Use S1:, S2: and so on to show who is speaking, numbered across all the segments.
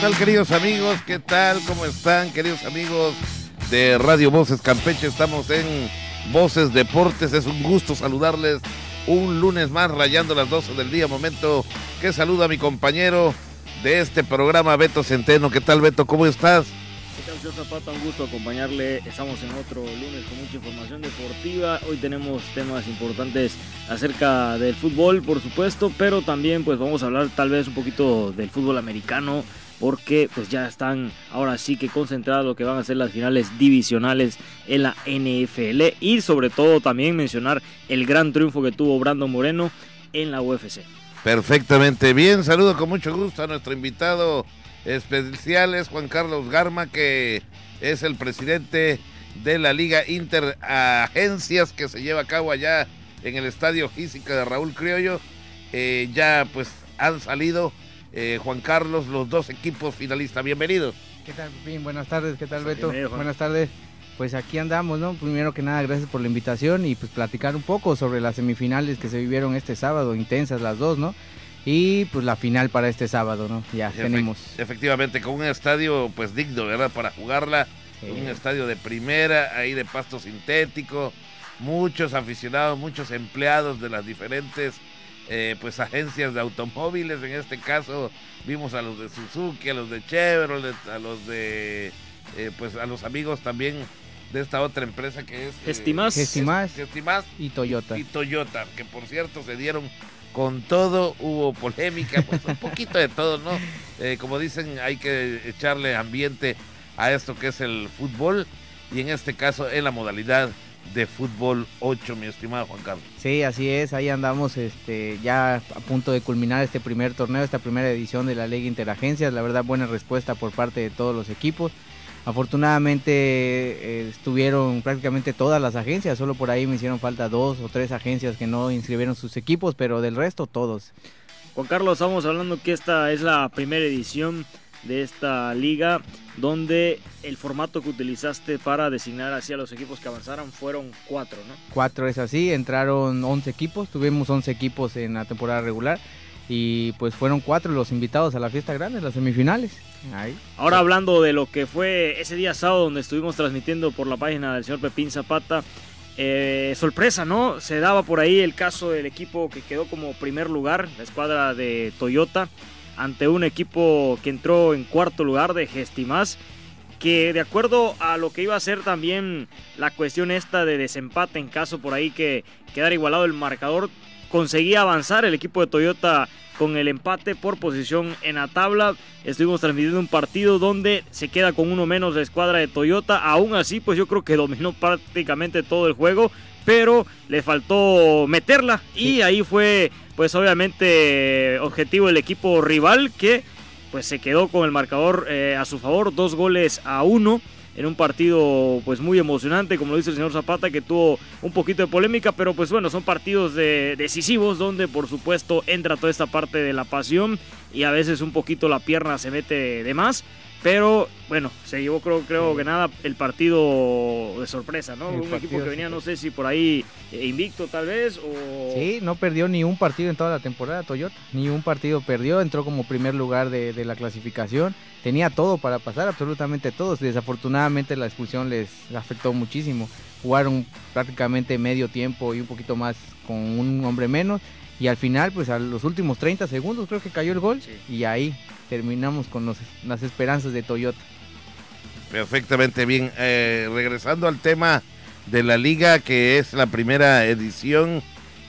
S1: tal queridos amigos? ¿Qué tal? ¿Cómo están queridos amigos de Radio Voces Campeche? Estamos en Voces Deportes. Es un gusto saludarles un lunes más rayando las 12 del día. Momento que saluda a mi compañero de este programa, Beto Centeno. ¿Qué tal Beto? ¿Cómo estás?
S2: ¿Qué tal, Zapata? Un gusto acompañarle. Estamos en otro lunes con mucha información deportiva. Hoy tenemos temas importantes acerca del fútbol, por supuesto, pero también pues vamos a hablar tal vez un poquito del fútbol americano porque pues ya están ahora sí que concentrados lo que van a ser las finales divisionales en la NFL y sobre todo también mencionar el gran triunfo que tuvo Brandon Moreno en la UFC.
S1: Perfectamente bien, saludo con mucho gusto a nuestro invitado especial, es Juan Carlos Garma, que es el presidente de la Liga Interagencias que se lleva a cabo allá en el Estadio Física de Raúl Criollo. Eh, ya pues han salido eh, Juan Carlos, los dos equipos finalistas. Bienvenidos.
S3: ¿Qué tal, Pepín? Buenas tardes, ¿qué tal, Beto? Buenas tardes. Pues aquí andamos, ¿no? Primero que nada, gracias por la invitación y pues platicar un poco sobre las semifinales que se vivieron este sábado, intensas las dos, ¿no? Y pues la final para este sábado, ¿no? Ya tenemos.
S1: Efectivamente, con un estadio pues digno, ¿verdad? Para jugarla. Un estadio de primera, ahí de pasto sintético. Muchos aficionados, muchos empleados de las diferentes eh, pues agencias de automóviles. En este caso vimos a los de Suzuki, a los de Chevrolet, a los de eh, pues a los amigos también de esta otra empresa que es
S2: Estimas,
S3: eh, y Toyota.
S1: Y Toyota, que por cierto se dieron con todo, hubo polémica, pues un poquito de todo, ¿no? como dicen, hay que echarle ambiente a esto que es el fútbol y en este caso en la modalidad de fútbol 8, mi estimado Juan Carlos.
S3: Sí, así es, ahí andamos este, ya a punto de culminar este primer torneo, esta primera edición de la Liga Interagencias, la verdad buena respuesta por parte de todos los equipos. Afortunadamente eh, estuvieron prácticamente todas las agencias, solo por ahí me hicieron falta dos o tres agencias que no inscribieron sus equipos, pero del resto todos.
S2: Juan Carlos, estamos hablando que esta es la primera edición de esta liga, donde el formato que utilizaste para designar hacia los equipos que avanzaron fueron cuatro, ¿no?
S3: Cuatro es así, entraron 11 equipos, tuvimos 11 equipos en la temporada regular y pues fueron cuatro los invitados a la fiesta grande, las semifinales.
S2: Ahora hablando de lo que fue ese día sábado donde estuvimos transmitiendo por la página del señor Pepín Zapata, eh, sorpresa, ¿no? Se daba por ahí el caso del equipo que quedó como primer lugar, la escuadra de Toyota ante un equipo que entró en cuarto lugar de Gestimás, que de acuerdo a lo que iba a ser también la cuestión esta de desempate en caso por ahí que quedara igualado el marcador, conseguía avanzar el equipo de Toyota con el empate por posición en la tabla. Estuvimos transmitiendo un partido donde se queda con uno menos la escuadra de Toyota. Aún así, pues yo creo que dominó prácticamente todo el juego, pero le faltó meterla y ahí fue pues obviamente objetivo el equipo rival que pues se quedó con el marcador eh, a su favor, dos goles a uno en un partido pues muy emocionante, como lo dice el señor Zapata, que tuvo un poquito de polémica, pero pues bueno, son partidos decisivos donde por supuesto entra toda esta parte de la pasión y a veces un poquito la pierna se mete de más, pero bueno, se llevó creo, creo que nada el partido de sorpresa, ¿no? un equipo que venía, no sé si por ahí eh, invicto tal vez o...
S3: Sí, no perdió ni un partido en toda la temporada Toyota, ni un partido perdió, entró como primer lugar de, de la clasificación, tenía todo para pasar, absolutamente todos, desafortunadamente la expulsión les afectó muchísimo, jugaron prácticamente medio tiempo y un poquito más con un hombre menos y al final, pues a los últimos 30 segundos creo que cayó el gol y ahí terminamos con las esperanzas de Toyota.
S1: Perfectamente bien. Eh, regresando al tema de la liga, que es la primera edición,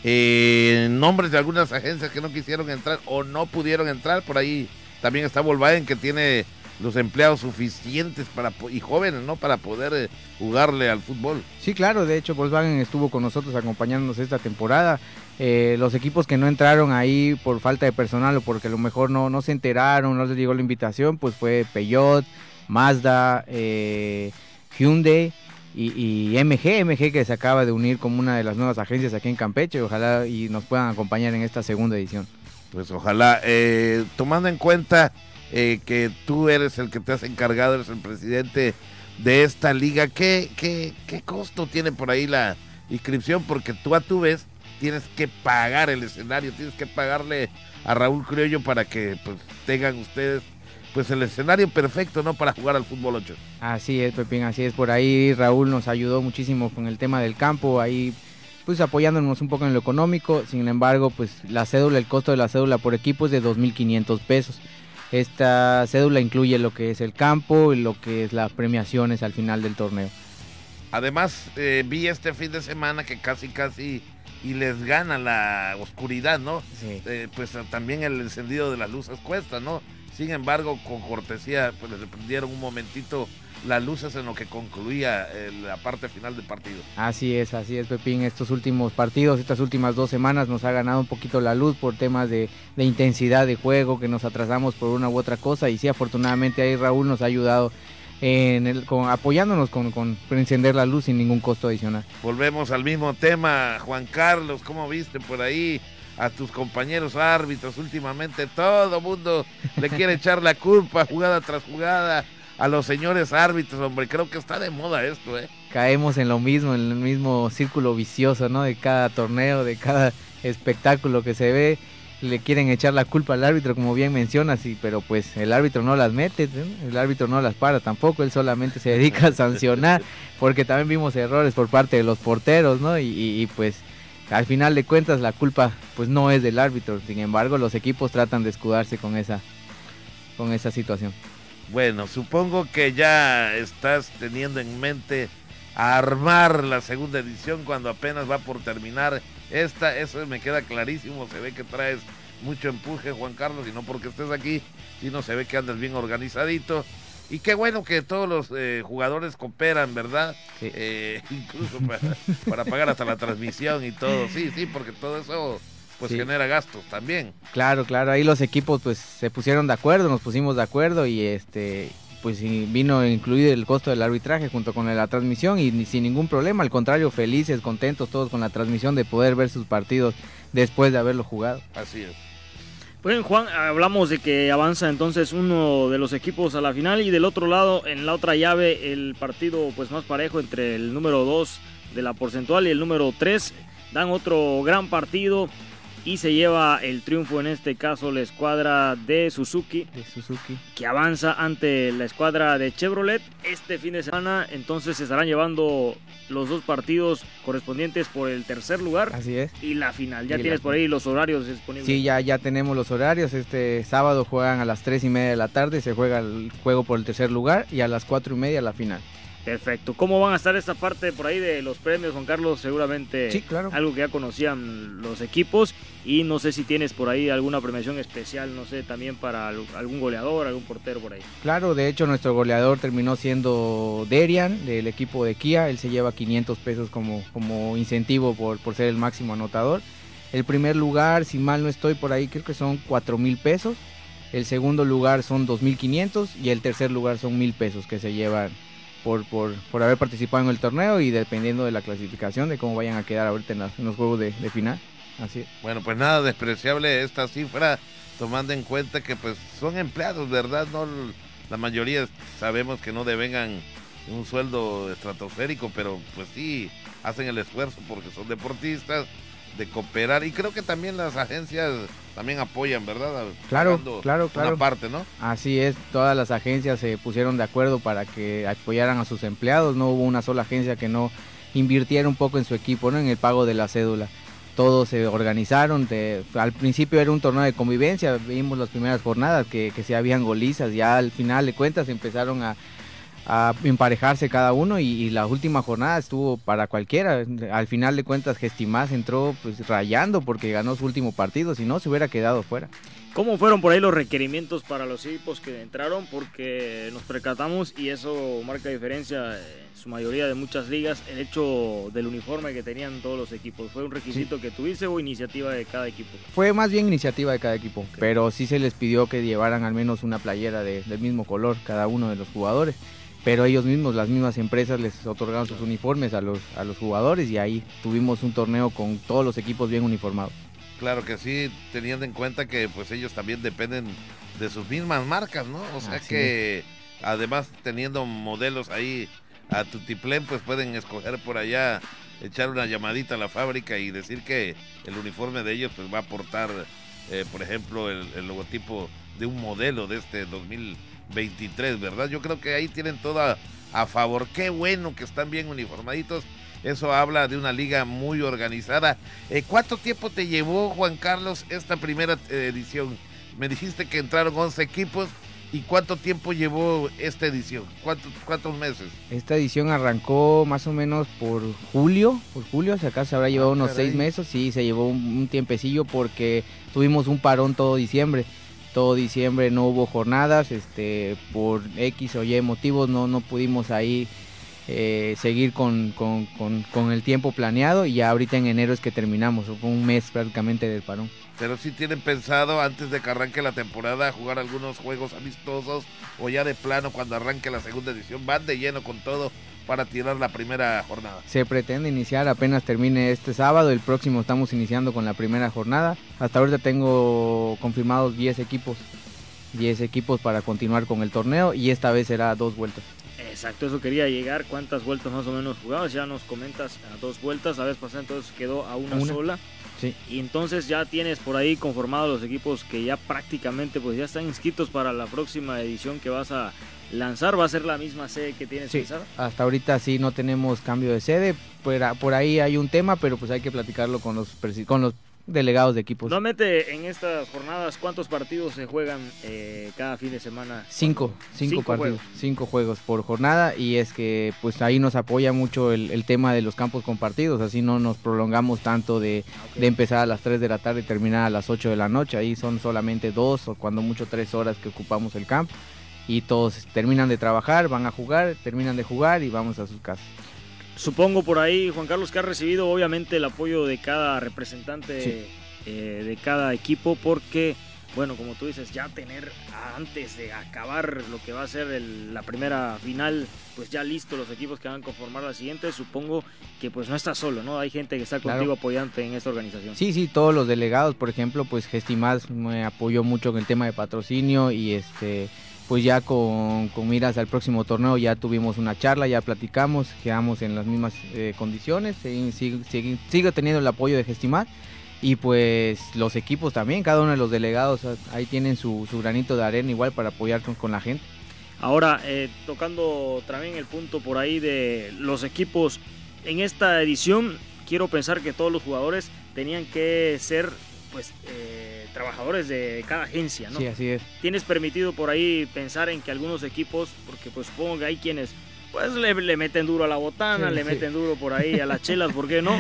S1: eh, nombres de algunas agencias que no quisieron entrar o no pudieron entrar. Por ahí también está Volkswagen, que tiene los empleados suficientes para y jóvenes, ¿no? Para poder eh, jugarle al fútbol.
S3: Sí, claro, de hecho Volkswagen estuvo con nosotros acompañándonos esta temporada. Eh, los equipos que no entraron ahí por falta de personal o porque a lo mejor no, no se enteraron, no les llegó la invitación, pues fue Peugeot, Mazda, eh, Hyundai y, MG, MG que se acaba de unir como una de las nuevas agencias aquí en Campeche, ojalá y nos puedan acompañar en esta segunda edición.
S1: Pues ojalá, tomando en cuenta eh, que tú eres el que te has encargado, eres el presidente de esta liga. ¿Qué, qué, qué costo tiene por ahí la inscripción? Porque tú a tu vez tienes que pagar el escenario, tienes que pagarle a Raúl Criollo para que pues, tengan ustedes pues el escenario perfecto, ¿no? Para jugar al fútbol 8.
S3: Así es, Pepín, así es. Por ahí Raúl nos ayudó muchísimo con el tema del campo, ahí pues apoyándonos un poco en lo económico. Sin embargo, pues la cédula, el costo de la cédula por equipo es de 2.500 pesos. Esta cédula incluye lo que es el campo y lo que es las premiaciones al final del torneo.
S1: Además, eh, vi este fin de semana que casi, casi y les gana la oscuridad, ¿no?
S3: Sí.
S1: Eh, pues también el encendido de las luces cuesta, ¿no? Sin embargo, con cortesía, pues les prendieron un momentito las luces en lo que concluía eh, la parte final del partido.
S3: Así es, así es, Pepín. Estos últimos partidos, estas últimas dos semanas nos ha ganado un poquito la luz por temas de, de intensidad de juego, que nos atrasamos por una u otra cosa. Y sí, afortunadamente ahí Raúl nos ha ayudado en el, con, apoyándonos con, con encender la luz sin ningún costo adicional.
S1: Volvemos al mismo tema, Juan Carlos, ¿cómo viste por ahí? a tus compañeros árbitros últimamente todo mundo le quiere echar la culpa jugada tras jugada a los señores árbitros, hombre, creo que está de moda esto, ¿eh?
S3: Caemos en lo mismo, en el mismo círculo vicioso, ¿no? De cada torneo, de cada espectáculo que se ve, le quieren echar la culpa al árbitro, como bien mencionas, y, pero pues el árbitro no las mete, el árbitro no las para tampoco, él solamente se dedica a sancionar, porque también vimos errores por parte de los porteros, ¿no? Y, y, y pues al final de cuentas la culpa pues no es del árbitro, sin embargo los equipos tratan de escudarse con esa, con esa situación.
S1: Bueno, supongo que ya estás teniendo en mente armar la segunda edición cuando apenas va por terminar esta, eso me queda clarísimo, se ve que traes mucho empuje Juan Carlos y no porque estés aquí, sino se ve que andas bien organizadito. Y qué bueno que todos los eh, jugadores cooperan, ¿verdad?
S3: Sí.
S1: Eh, incluso para, para, pagar hasta la transmisión y todo. Sí, sí, porque todo eso pues
S3: Sí.
S1: genera gastos también.
S3: Claro, claro, ahí los equipos pues se pusieron de acuerdo, nos pusimos de acuerdo y este pues vino incluido el costo del arbitraje junto con la transmisión y sin ningún problema, al contrario, felices, contentos todos con la transmisión de poder ver sus partidos después de haberlo jugado.
S1: Así es.
S2: Pues Juan, hablamos de que avanza entonces uno de los equipos a la final y del otro lado, en la otra llave, el partido pues más parejo entre el número 2 de la porcentual y el número 3 dan otro gran partido y se lleva el triunfo en este caso la escuadra de Suzuki
S3: De Suzuki.
S2: que avanza ante la escuadra de Chevrolet este fin de semana. Entonces se estarán llevando los dos partidos correspondientes por el tercer lugar
S3: Así es.
S2: y la final. Ya
S3: Y
S2: tienes por ahí los horarios disponibles.
S3: Sí, ya, ya tenemos los horarios. Este sábado juegan a las 3 y media de la tarde, se juega el juego por el tercer lugar y a las 4 y media la final.
S2: Perfecto. ¿Cómo van a estar esta parte por ahí de los premios, Juan Carlos? Seguramente
S3: Sí, claro.
S2: algo que ya conocían los equipos y no sé si tienes por ahí alguna premiación especial, no sé, también para al- algún goleador, algún portero por ahí.
S3: Claro, de hecho nuestro goleador terminó siendo Derian del equipo de Kia, él se lleva 500 pesos como, como incentivo por, por ser el máximo anotador. El primer lugar, si mal no estoy por ahí, creo que son 4 mil pesos. El segundo lugar son 2.500 y el tercer lugar son mil pesos que se llevan por, por, por haber participado en el torneo y dependiendo de la clasificación, de cómo vayan a quedar ahorita en, las- en los juegos de, final. Así.
S1: Bueno, pues nada despreciable esta cifra, tomando en cuenta que pues son empleados, ¿verdad? No la mayoría sabemos que no devengan un sueldo estratosférico, pero pues sí hacen el esfuerzo porque son deportistas de cooperar y creo que también las agencias también apoyan, ¿verdad?
S3: Claro,
S1: Pagando
S3: claro,
S1: Una
S3: claro.
S1: parte, ¿no?
S3: Así es, todas las agencias se pusieron de acuerdo para que apoyaran a sus empleados, no hubo una sola agencia que no invirtiera un poco en su equipo, ¿no? en el pago de la cédula. Todos se organizaron, de- al principio era un torneo de convivencia, vimos las primeras jornadas que, que se habían golizas, ya al final de cuentas empezaron a, a emparejarse cada uno y, y la última jornada estuvo para cualquiera. Al final de cuentas Gestimás entró pues rayando porque ganó su último partido, si no se hubiera quedado fuera.
S2: ¿Cómo fueron por ahí los requerimientos para los equipos que entraron? Porque nos percatamos y eso marca diferencia en su mayoría de muchas ligas, el hecho del uniforme que tenían todos los equipos. ¿Fue un requisito que tuviste o iniciativa de cada equipo?
S3: Fue más bien iniciativa de cada equipo, pero sí se les pidió que llevaran al menos una playera de- del mismo color cada uno de los jugadores. Pero ellos mismos, las mismas empresas les otorgaron sus uniformes a los, a los jugadores y ahí tuvimos un torneo con todos los equipos bien uniformados.
S1: Claro que sí, teniendo en cuenta que pues ellos también dependen de sus mismas marcas, ¿no? O sea
S3: Así
S1: que además teniendo modelos ahí a Tutiplén, pues pueden escoger por allá, echar una llamadita a la fábrica y decir que el uniforme de ellos pues va a aportar, eh, por ejemplo, el, el logotipo de un modelo de este 2023, ¿verdad? Yo creo que ahí tienen todo a, favor. Qué bueno que están bien uniformaditos. Eso habla de una liga muy organizada. Eh, ¿Cuánto tiempo te llevó, Juan Carlos, esta primera eh, edición? Me dijiste que entraron 11 equipos. ¿Y cuánto tiempo llevó esta edición? ¿Cuántos, ¿Cuántos meses?
S3: Esta edición arrancó más o menos por julio, por julio, si acá se habrá llevado ah, unos seis meses, sí, se llevó un, tiempecillo porque tuvimos un parón todo diciembre, todo diciembre no hubo jornadas, este, por X o Y motivos no, no pudimos ahí eh, seguir con, con, con, el tiempo planeado y ya ahorita en enero es que terminamos, fue un mes prácticamente del parón.
S1: Pero si tienen pensado antes de que arranque la temporada jugar algunos juegos amistosos o ya de plano cuando arranque la segunda edición, van de lleno con todo para tirar la primera jornada.
S3: Se pretende iniciar apenas termine este sábado, el próximo estamos iniciando con la primera jornada. Hasta ahorita tengo confirmados 10 equipos, 10 equipos para continuar con el torneo y esta vez será dos vueltas.
S2: Exacto, eso quería llegar. ¿Cuántas vueltas más o menos jugabas? Ya nos comentas a dos vueltas. La vez pasada entonces quedó a una, sola. Sí. Y entonces ya tienes por ahí conformados los equipos que ya prácticamente pues ya están inscritos para la próxima edición que vas a lanzar. ¿Va a ser la misma sede que tienes
S3: sí, Hasta ahorita sí no tenemos cambio de sede. Por, por ahí hay un tema, pero pues hay que platicarlo con los, con los delegados de equipos.
S2: Normalmente en estas jornadas, ¿cuántos partidos se juegan eh, cada fin de semana?
S3: Cinco, cinco, partidos, cinco juegos por jornada y es que pues ahí nos apoya mucho el, tema de los campos compartidos, así no nos prolongamos tanto de, de, empezar a las 3 de la tarde y terminar a las 8 de la noche, ahí son solamente dos o cuando mucho tres horas que ocupamos el campo y todos terminan de trabajar, van a jugar, terminan de jugar y vamos a sus casas.
S2: Supongo por ahí, Juan Carlos, que ha recibido obviamente el apoyo de cada representante eh, de cada equipo, porque, bueno, como tú dices, ya tener antes de acabar lo que va a ser la primera final, pues ya listo los equipos que van a conformar la siguiente, supongo que pues no estás solo, ¿no? Hay gente que está contigo apoyante en esta organización.
S3: Sí, sí, todos los delegados, por ejemplo, pues Gestimás me apoyó mucho en el tema de patrocinio y este pues ya con, miras al próximo torneo ya tuvimos una charla, ya platicamos, quedamos en las mismas eh, condiciones, sigue, teniendo el apoyo de Gestimar y pues los equipos también, cada uno de los delegados ahí tienen su, granito de arena igual para apoyar con, la gente.
S2: Ahora, eh, tocando también el punto por ahí de los equipos, en esta edición quiero pensar que todos los jugadores tenían que ser pues eh, trabajadores de cada agencia, ¿no?
S3: Sí, así es.
S2: ¿Tienes permitido por ahí pensar en que algunos equipos, porque pues supongo que hay quienes pues le, meten duro a la botana, le meten duro por ahí a las chelas, ¿por qué no?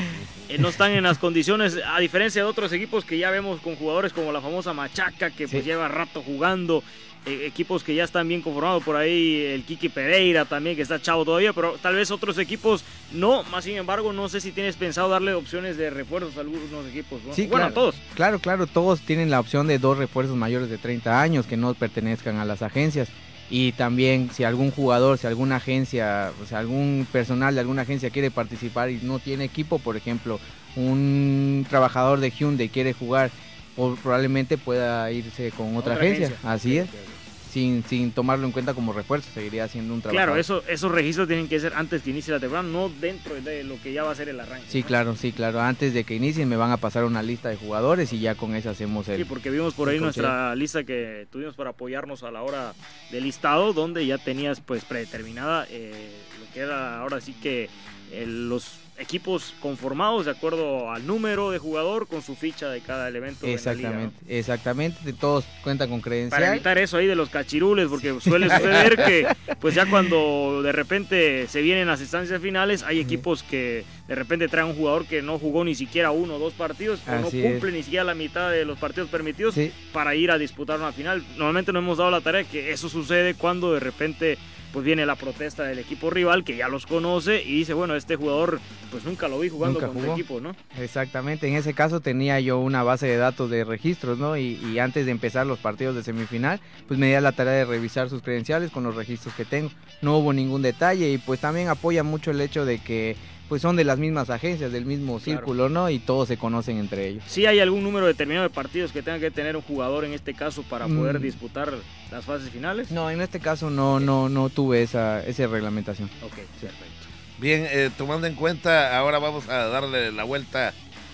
S2: Eh, no están en las condiciones, a diferencia de otros equipos que ya vemos con jugadores como la famosa Machaca, que pues lleva rato jugando, equipos que ya están bien conformados por ahí, el Kiki Pereira también, que está chavo todavía, pero tal vez otros equipos no, más sin embargo, no sé si tienes pensado darle opciones de refuerzos a algunos equipos.
S3: Sí, bueno, a todos. Claro, claro, todos tienen la opción de dos refuerzos mayores de 30 años que no pertenezcan a las agencias. Y también si algún jugador, si alguna agencia, o sea, algún personal de alguna agencia quiere participar y no tiene equipo, por ejemplo, un trabajador de Hyundai quiere jugar, probablemente pueda irse con otra, agencia. Así es sin, sin tomarlo en cuenta como refuerzo, seguiría siendo un trabajo.
S2: Claro, eso, esos registros tienen que ser antes que inicie la temporada, no dentro de lo que ya va a ser el arranque.
S3: Sí, claro, sí, claro. Antes de que inicien me van a pasar una lista de jugadores y ya con esa hacemos el...
S2: Sí, porque vimos por ahí nuestra lista que tuvimos para apoyarnos a la hora del listado, donde ya tenías pues predeterminada eh, lo que era ahora sí que eh, los equipos conformados de acuerdo al número de jugador con su ficha de cada elemento.
S3: Exactamente, exactamente, todos cuentan con credencial.
S2: Para evitar eso ahí de los cachirules, porque suele suceder que pues ya cuando de repente se vienen las instancias finales, hay equipos que de repente traen un jugador que no jugó ni siquiera uno o dos partidos, o no cumple ni siquiera la mitad de los partidos permitidos para ir a disputar una final. Normalmente no hemos dado la tarea que eso sucede cuando de repente pues viene la protesta del equipo rival que ya los conoce y dice, bueno, este jugador pues nunca lo vi jugando con su equipo, ¿no?
S3: Exactamente, en ese caso tenía yo una base de datos de registros, ¿no? Y, y, antes de empezar los partidos de semifinal, pues me di la tarea de revisar sus credenciales con los registros que tengo. No hubo ningún detalle y pues también apoya mucho el hecho de que pues son de las mismas agencias, del mismo círculo, ¿no? Y todos se conocen entre ellos.
S2: ¿Sí hay algún número determinado de partidos que tenga que tener un jugador en este caso para poder mm. disputar las fases finales?
S3: No, en este caso no, no, no tuve esa, esa reglamentación.
S2: Ok, perfecto.
S1: Bien, eh, tomando en cuenta, ahora vamos a darle la vuelta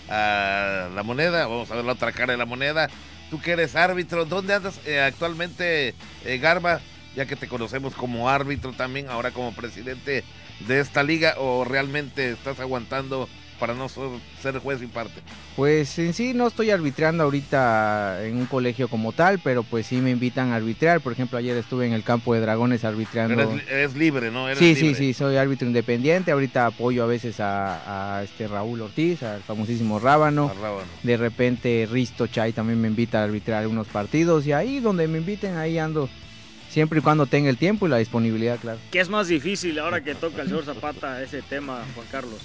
S1: a la moneda, vamos a ver la otra cara de la moneda. tú que eres árbitro, ¿dónde andas eh, actualmente, eh, Garba? Ya que te conocemos como árbitro también, ahora como presidente de esta liga, o realmente estás aguantando para no ser juez y parte?
S3: Pues en sí no estoy arbitrando ahorita en un colegio como tal, pero pues sí me invitan a arbitrar. Por ejemplo, ayer estuve en el campo de Dragones arbitrando.
S1: Eres, libre, ¿no?
S3: sí, sí, sí, soy árbitro independiente. Ahorita apoyo a veces a, este Raúl Ortiz, al famosísimo Rábano. De repente Risto Chay también me invita a arbitrar unos partidos y ahí donde me inviten, ahí ando siempre y cuando tenga el tiempo y la disponibilidad, claro.
S2: ¿Qué es más difícil ahora que toca el señor Zapata ese tema, Juan Carlos?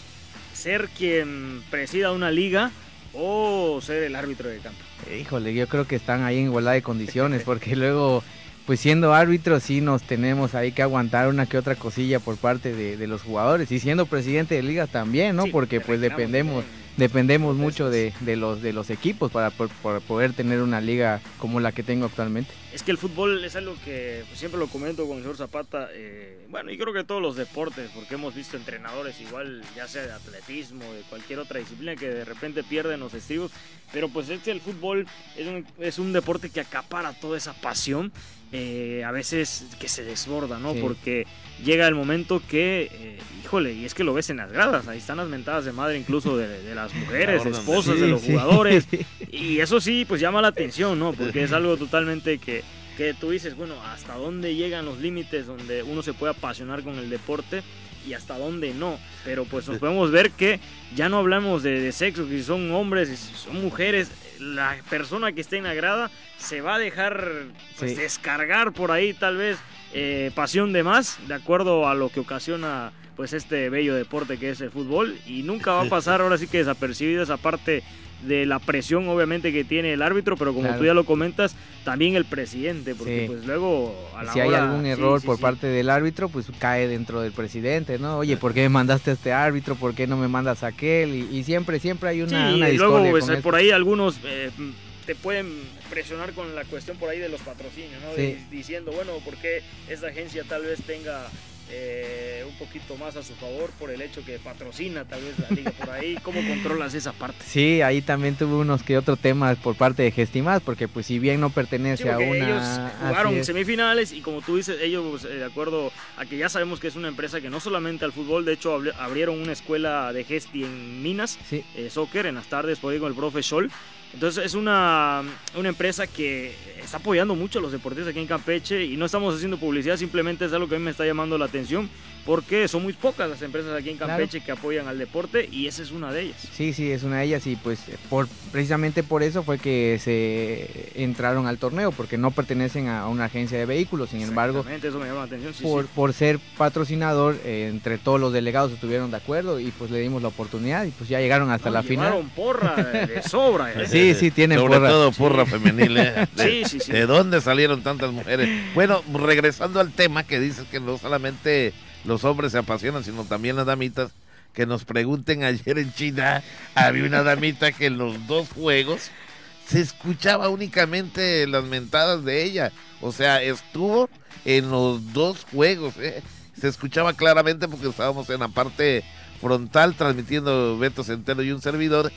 S2: ser quien presida una liga o ser el árbitro de campo?
S3: Híjole, yo creo que están ahí en igualdad de condiciones, porque luego, pues siendo árbitro, sí nos tenemos ahí que aguantar una que otra cosilla por parte de, los jugadores, y siendo presidente de liga también, ¿no? porque pues dependemos dependemos mucho de, los, de los equipos para, poder tener una liga como la que tengo actualmente.
S2: Es que el fútbol es algo que pues, siempre lo comento con el señor Zapata, eh, bueno, y creo que todos los deportes, porque hemos visto entrenadores igual, ya sea de atletismo, de cualquier otra disciplina, que de repente pierden los estribos, pero pues este el fútbol es un, es un deporte que acapara toda esa pasión, eh, a veces que se desborda, ¿no? Porque llega el momento que, eh, híjole, y es que lo ves en las gradas, ahí están las mentadas de madre incluso de, las mujeres, esposas de los jugadores, y eso sí, pues llama la atención, ¿no? Porque es algo totalmente que, que tú dices, bueno, hasta dónde llegan los límites donde uno se puede apasionar con el deporte y hasta dónde no. Pero pues nos podemos ver que ya no hablamos de, sexo, que si son hombres, si son mujeres, la persona que esté en la grada se va a dejar pues, descargar por ahí tal vez eh, pasión de más, de acuerdo a lo que ocasiona pues este bello deporte que es el fútbol y nunca va a pasar ahora sí que desapercibida esa parte de la presión obviamente que tiene el árbitro, pero como tú ya lo comentas, también el presidente, porque pues luego
S3: a la Si hay algún error por parte del árbitro, pues cae dentro del presidente, ¿no? Oye, ¿por qué me mandaste a este árbitro? ¿Por qué no me mandas a aquel? Y, siempre, siempre hay una,
S2: y luego pues, por ahí algunos... Eh, te pueden presionar con la cuestión por ahí de los patrocinios, ¿no? Diciendo, bueno, ¿por qué esta agencia tal vez tenga eh, un poquito más a su favor por el hecho que patrocina tal vez la liga por ahí. ¿Cómo controlas esa parte?
S3: Sí, ahí también tuve unos que otros temas por parte de Gestimas, porque pues si bien no pertenece a una...
S2: Ellos jugaron semifinales y como tú dices, ellos eh, de acuerdo a que ya sabemos que es una empresa que no solamente al fútbol, de hecho abrieron una escuela de Gesti en Minas, eh, soccer, en las tardes, por ahí con el profe Scholl. Entonces es una, una, empresa que está apoyando mucho a los deportistas aquí en Campeche y no estamos haciendo publicidad, simplemente es algo que a mí me está llamando la atención porque son muy pocas las empresas aquí en Campeche que apoyan al deporte y esa es una de ellas.
S3: Sí, sí, es una de ellas y pues por, precisamente por eso fue que se entraron al torneo, porque no pertenecen a una agencia de vehículos, sin embargo,
S2: eso me llama la atención,
S3: por, por ser patrocinador, eh, entre todos los delegados estuvieron de acuerdo y pues le dimos la oportunidad y pues ya llegaron hasta la final.
S2: porra de sobra.
S3: ¿eh? sí, sí, tienen
S1: Sobre todo porra femenil. ¿eh? sí, sí, sí. ¿De dónde salieron tantas mujeres? Bueno, regresando al tema que dices que no solamente los hombres se apasionan, sino también las damitas. Que nos pregunten ayer en China, había una damita que en los dos juegos se escuchaba únicamente las mentadas de ella. O sea, estuvo en los dos juegos. ¿eh? Se escuchaba claramente porque estábamos en la parte frontal transmitiendo Beto Centeno y un servidor.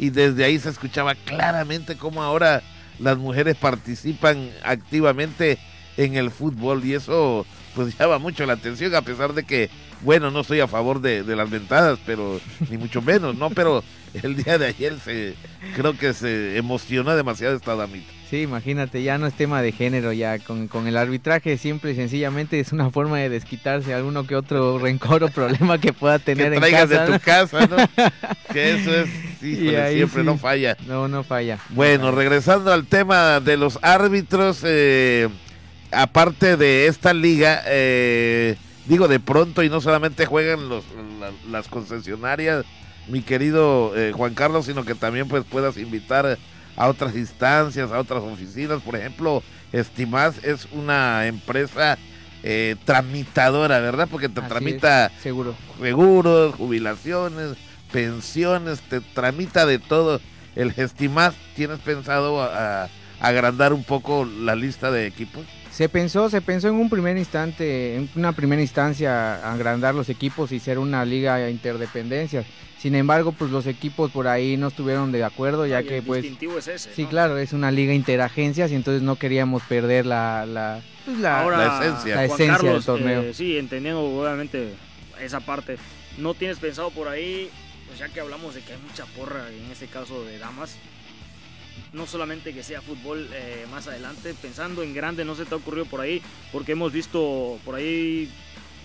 S1: Y desde ahí se escuchaba claramente cómo ahora las mujeres participan activamente en el fútbol. Y eso pues llama mucho la atención, a pesar de que, bueno, no estoy a favor de, las ventadas, pero ni mucho menos, ¿no? Pero el día de ayer se, creo que se emocionó demasiado esta damita.
S3: Sí, imagínate, ya no es tema de género, ya con, el arbitraje simple y sencillamente es una forma de desquitarse alguno que otro rencor o problema que pueda tener
S1: que traigas de tu casa, ¿no? que eso es, siempre no falla.
S3: No, no falla.
S1: Bueno, regresando al tema de los árbitros, eh, aparte de esta liga, eh, digo de pronto y no solamente juegan los, las concesionarias, mi querido eh, Juan Carlos, sino que también pues puedas invitar a otras instancias, a otras oficinas. Por ejemplo, Estimás es una empresa eh, tramitadora, ¿verdad? Porque te tramita
S3: seguro.
S1: seguros, jubilaciones, pensiones, te tramita de todo. El Gestimás, ¿tienes pensado a agrandar un poco la lista de equipos?
S3: Se pensó, se pensó en un primer instante, en una primera instancia agrandar los equipos y ser una liga de interdependencias. Sin embargo, pues los equipos por ahí no estuvieron de acuerdo, ya que
S2: el
S3: pues
S2: distintivo es ese,
S3: sí,
S2: ¿no?
S3: claro, es una liga interagencias y entonces no queríamos perder la la, pues, la-
S2: Ahora,
S1: la esencia.
S3: La del torneo.
S2: eh, sí, entendiendo obviamente esa parte. ¿No tienes pensado por ahí, pues ya que hablamos de que hay mucha porra en este caso de damas, no solamente que sea fútbol eh, más adelante, pensando en grande, no se te ha ocurrido por ahí, porque hemos visto por ahí,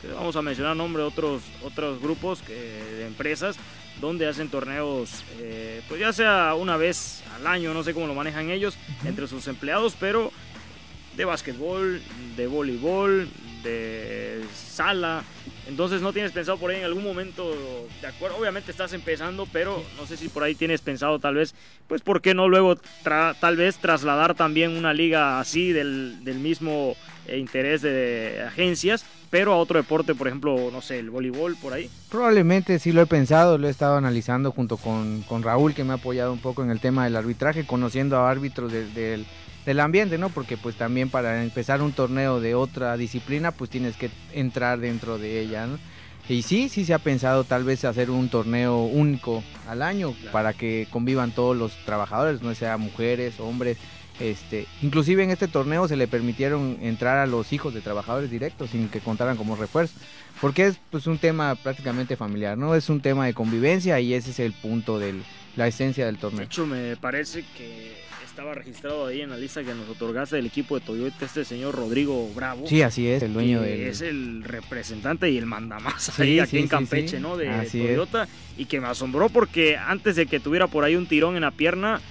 S2: que vamos a mencionar nombre otros, otros grupos que, de empresas donde hacen torneos, eh, pues ya sea una vez al año, no sé cómo lo manejan ellos, entre sus empleados, pero de básquetbol, de voleibol, de sala. Entonces no tienes pensado por ahí en algún momento, de acuerdo, obviamente estás empezando, pero no sé si por ahí tienes pensado tal vez, pues por qué no luego tal vez trasladar también una liga así del, del mismo eh, interés de agencias, pero a otro deporte, por ejemplo, no sé, el voleibol por ahí.
S3: Probablemente sí lo he pensado, lo he estado analizando junto con, con Raúl, que me ha apoyado un poco en el tema del arbitraje, conociendo a árbitros de- del- del ambiente, ¿no? Porque pues también para empezar un torneo de otra disciplina, pues tienes que entrar dentro de ella, ¿no? Y sí, sí se ha pensado tal vez hacer un torneo único al año
S2: Claro.
S3: para que convivan todos los trabajadores, no sea mujeres, hombres, este, inclusive en este torneo se le permitieron entrar a los hijos de trabajadores directos sin que contaran como refuerzo. Porque es pues un tema prácticamente familiar, ¿no? Es un tema de convivencia y ese es el punto de la esencia del
S2: De
S3: torneo.
S2: hecho, me parece que estaba registrado ahí en la lista que nos otorgaste del equipo de Toyota este señor Rodrigo Bravo.
S3: Sí, así es, el dueño del...
S2: es el representante y el mandamás
S3: Sí,
S2: ahí aquí en Campeche,
S3: sí.
S2: ¿no? De
S3: Así es.
S2: Toyota. Y que me asombró porque antes de que tuviera por ahí un tirón en la pierna,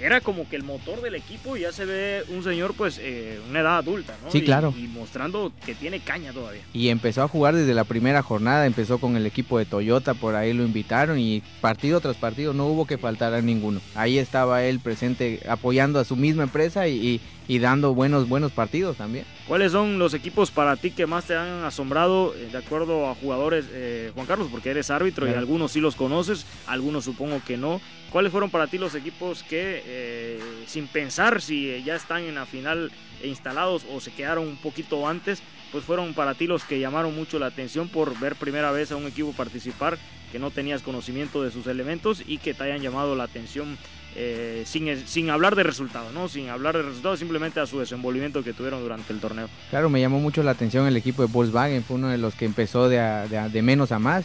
S2: que era como que el motor del equipo, ya se ve un señor, pues, eh, una edad adulta, ¿no?
S3: Sí,
S2: Y-
S3: claro.
S2: Y mostrando que tiene caña todavía.
S3: Y empezó a jugar desde la primera jornada, empezó con el equipo de Toyota, por ahí lo invitaron y partido tras partido no hubo que faltar a ninguno. Ahí estaba él presente apoyando a su misma empresa y, y- y dando buenos, buenos partidos también.
S2: ¿Cuáles son los equipos para ti que más te han asombrado eh, de acuerdo a jugadores, eh, Juan Carlos? Porque eres árbitro y algunos sí los conoces, algunos supongo que no. ¿Cuáles fueron para ti los equipos que, eh, sin pensar si ya están en la final e instalados o se quedaron un poquito antes, pues fueron para ti los que llamaron mucho la atención por ver primera vez a un equipo participar que no tenías conocimiento de sus elementos y que te hayan llamado la atención eh, sin, sin hablar de resultados, ¿no? Sin hablar de resultados, simplemente a su desenvolvimiento que tuvieron durante el torneo.
S3: Claro, me llamó mucho la atención el equipo de Volkswagen, fue uno de los que empezó de, de menos a más,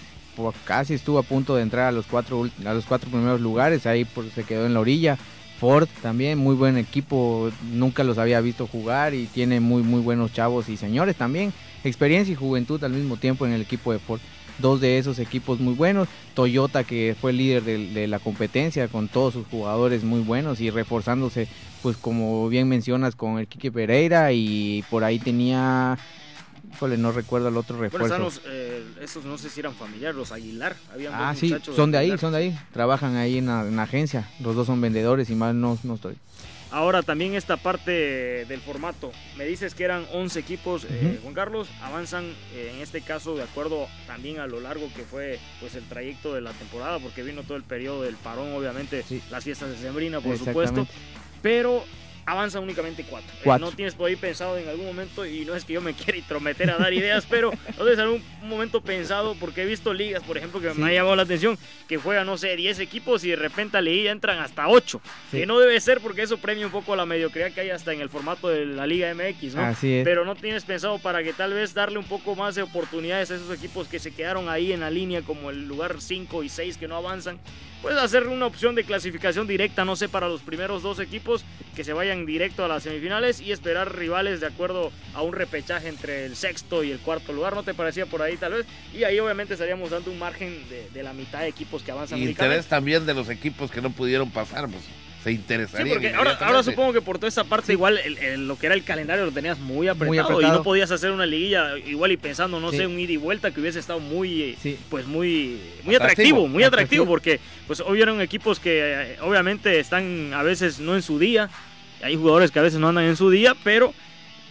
S3: casi estuvo a punto de entrar a los cuatro, a los cuatro primeros lugares, ahí se quedó en la orilla. Ford también, muy buen equipo, nunca los había visto jugar y tiene muy muy buenos chavos y señores también, experiencia y juventud al mismo tiempo en el equipo de Ford. Dos de esos equipos muy buenos, Toyota que fue líder de, de la competencia con todos sus jugadores muy buenos y reforzándose pues como bien mencionas con el Quique Pereira y por ahí tenía, híjole, no recuerdo el otro
S2: Bueno,
S3: refuerzo.
S2: los, eh, estos no sé si eran familiares, los Aguilar. Habían
S3: Ah, sí, son de ahí, son de ahí, trabajan ahí en la, en la agencia, los dos son vendedores y mal no, no estoy.
S2: Ahora también esta parte del formato. Me dices que eran 11 equipos, eh. Juan Carlos. Avanzan eh, en este caso de acuerdo también a lo largo que fue pues el trayecto de la temporada, porque vino todo el periodo del parón, obviamente,
S3: Sí.
S2: las fiestas de Sembrina, por supuesto. Pero avanzan únicamente cuatro. Eh,
S3: Cuatro.
S2: no tienes por ahí pensado en algún momento, y no es que yo me quiera intrometer a dar ideas, pero no tienes algún momento pensado, porque he visto ligas, por ejemplo, que
S3: Sí.
S2: me ha llamado la atención, que juegan, no sé, 10 equipos y de repente a la liga entran hasta 8.
S3: Sí.
S2: Que no debe ser porque eso premia un poco la mediocridad que hay hasta en el formato de la Liga MX, ¿no?
S3: Así es.
S2: Pero no tienes pensado para que tal vez darle un poco más de oportunidades a esos equipos que se quedaron ahí en la línea como el lugar 5 y 6 que no avanzan. Puedes hacer una opción de clasificación directa, no sé, para los primeros dos equipos que se vayan directo a las semifinales y esperar rivales de acuerdo a un repechaje entre el sexto y el cuarto lugar, ¿no te parecía por ahí tal vez? Y ahí obviamente estaríamos dando un margen de, de la mitad de equipos que avanzan.
S1: Y interés también de los equipos que no pudieron pasar, pues se
S2: Sí,
S1: interesaría.
S2: porque ahora, ahora supongo que por toda esta parte igual el- el- lo que era el calendario lo tenías muy apretado, y
S3: apretado.
S2: no podías hacer una liguilla igual y pensando, no
S3: Sí.
S2: sé, un ida y vuelta que hubiese estado muy,
S3: Sí.
S2: pues muy, muy
S1: Atractivo.
S2: atractivo, muy atractivo,
S3: Atractivo.
S2: porque pues obvio eran equipos que eh, obviamente están a veces no en su día, hay jugadores que a veces no andan en su día, pero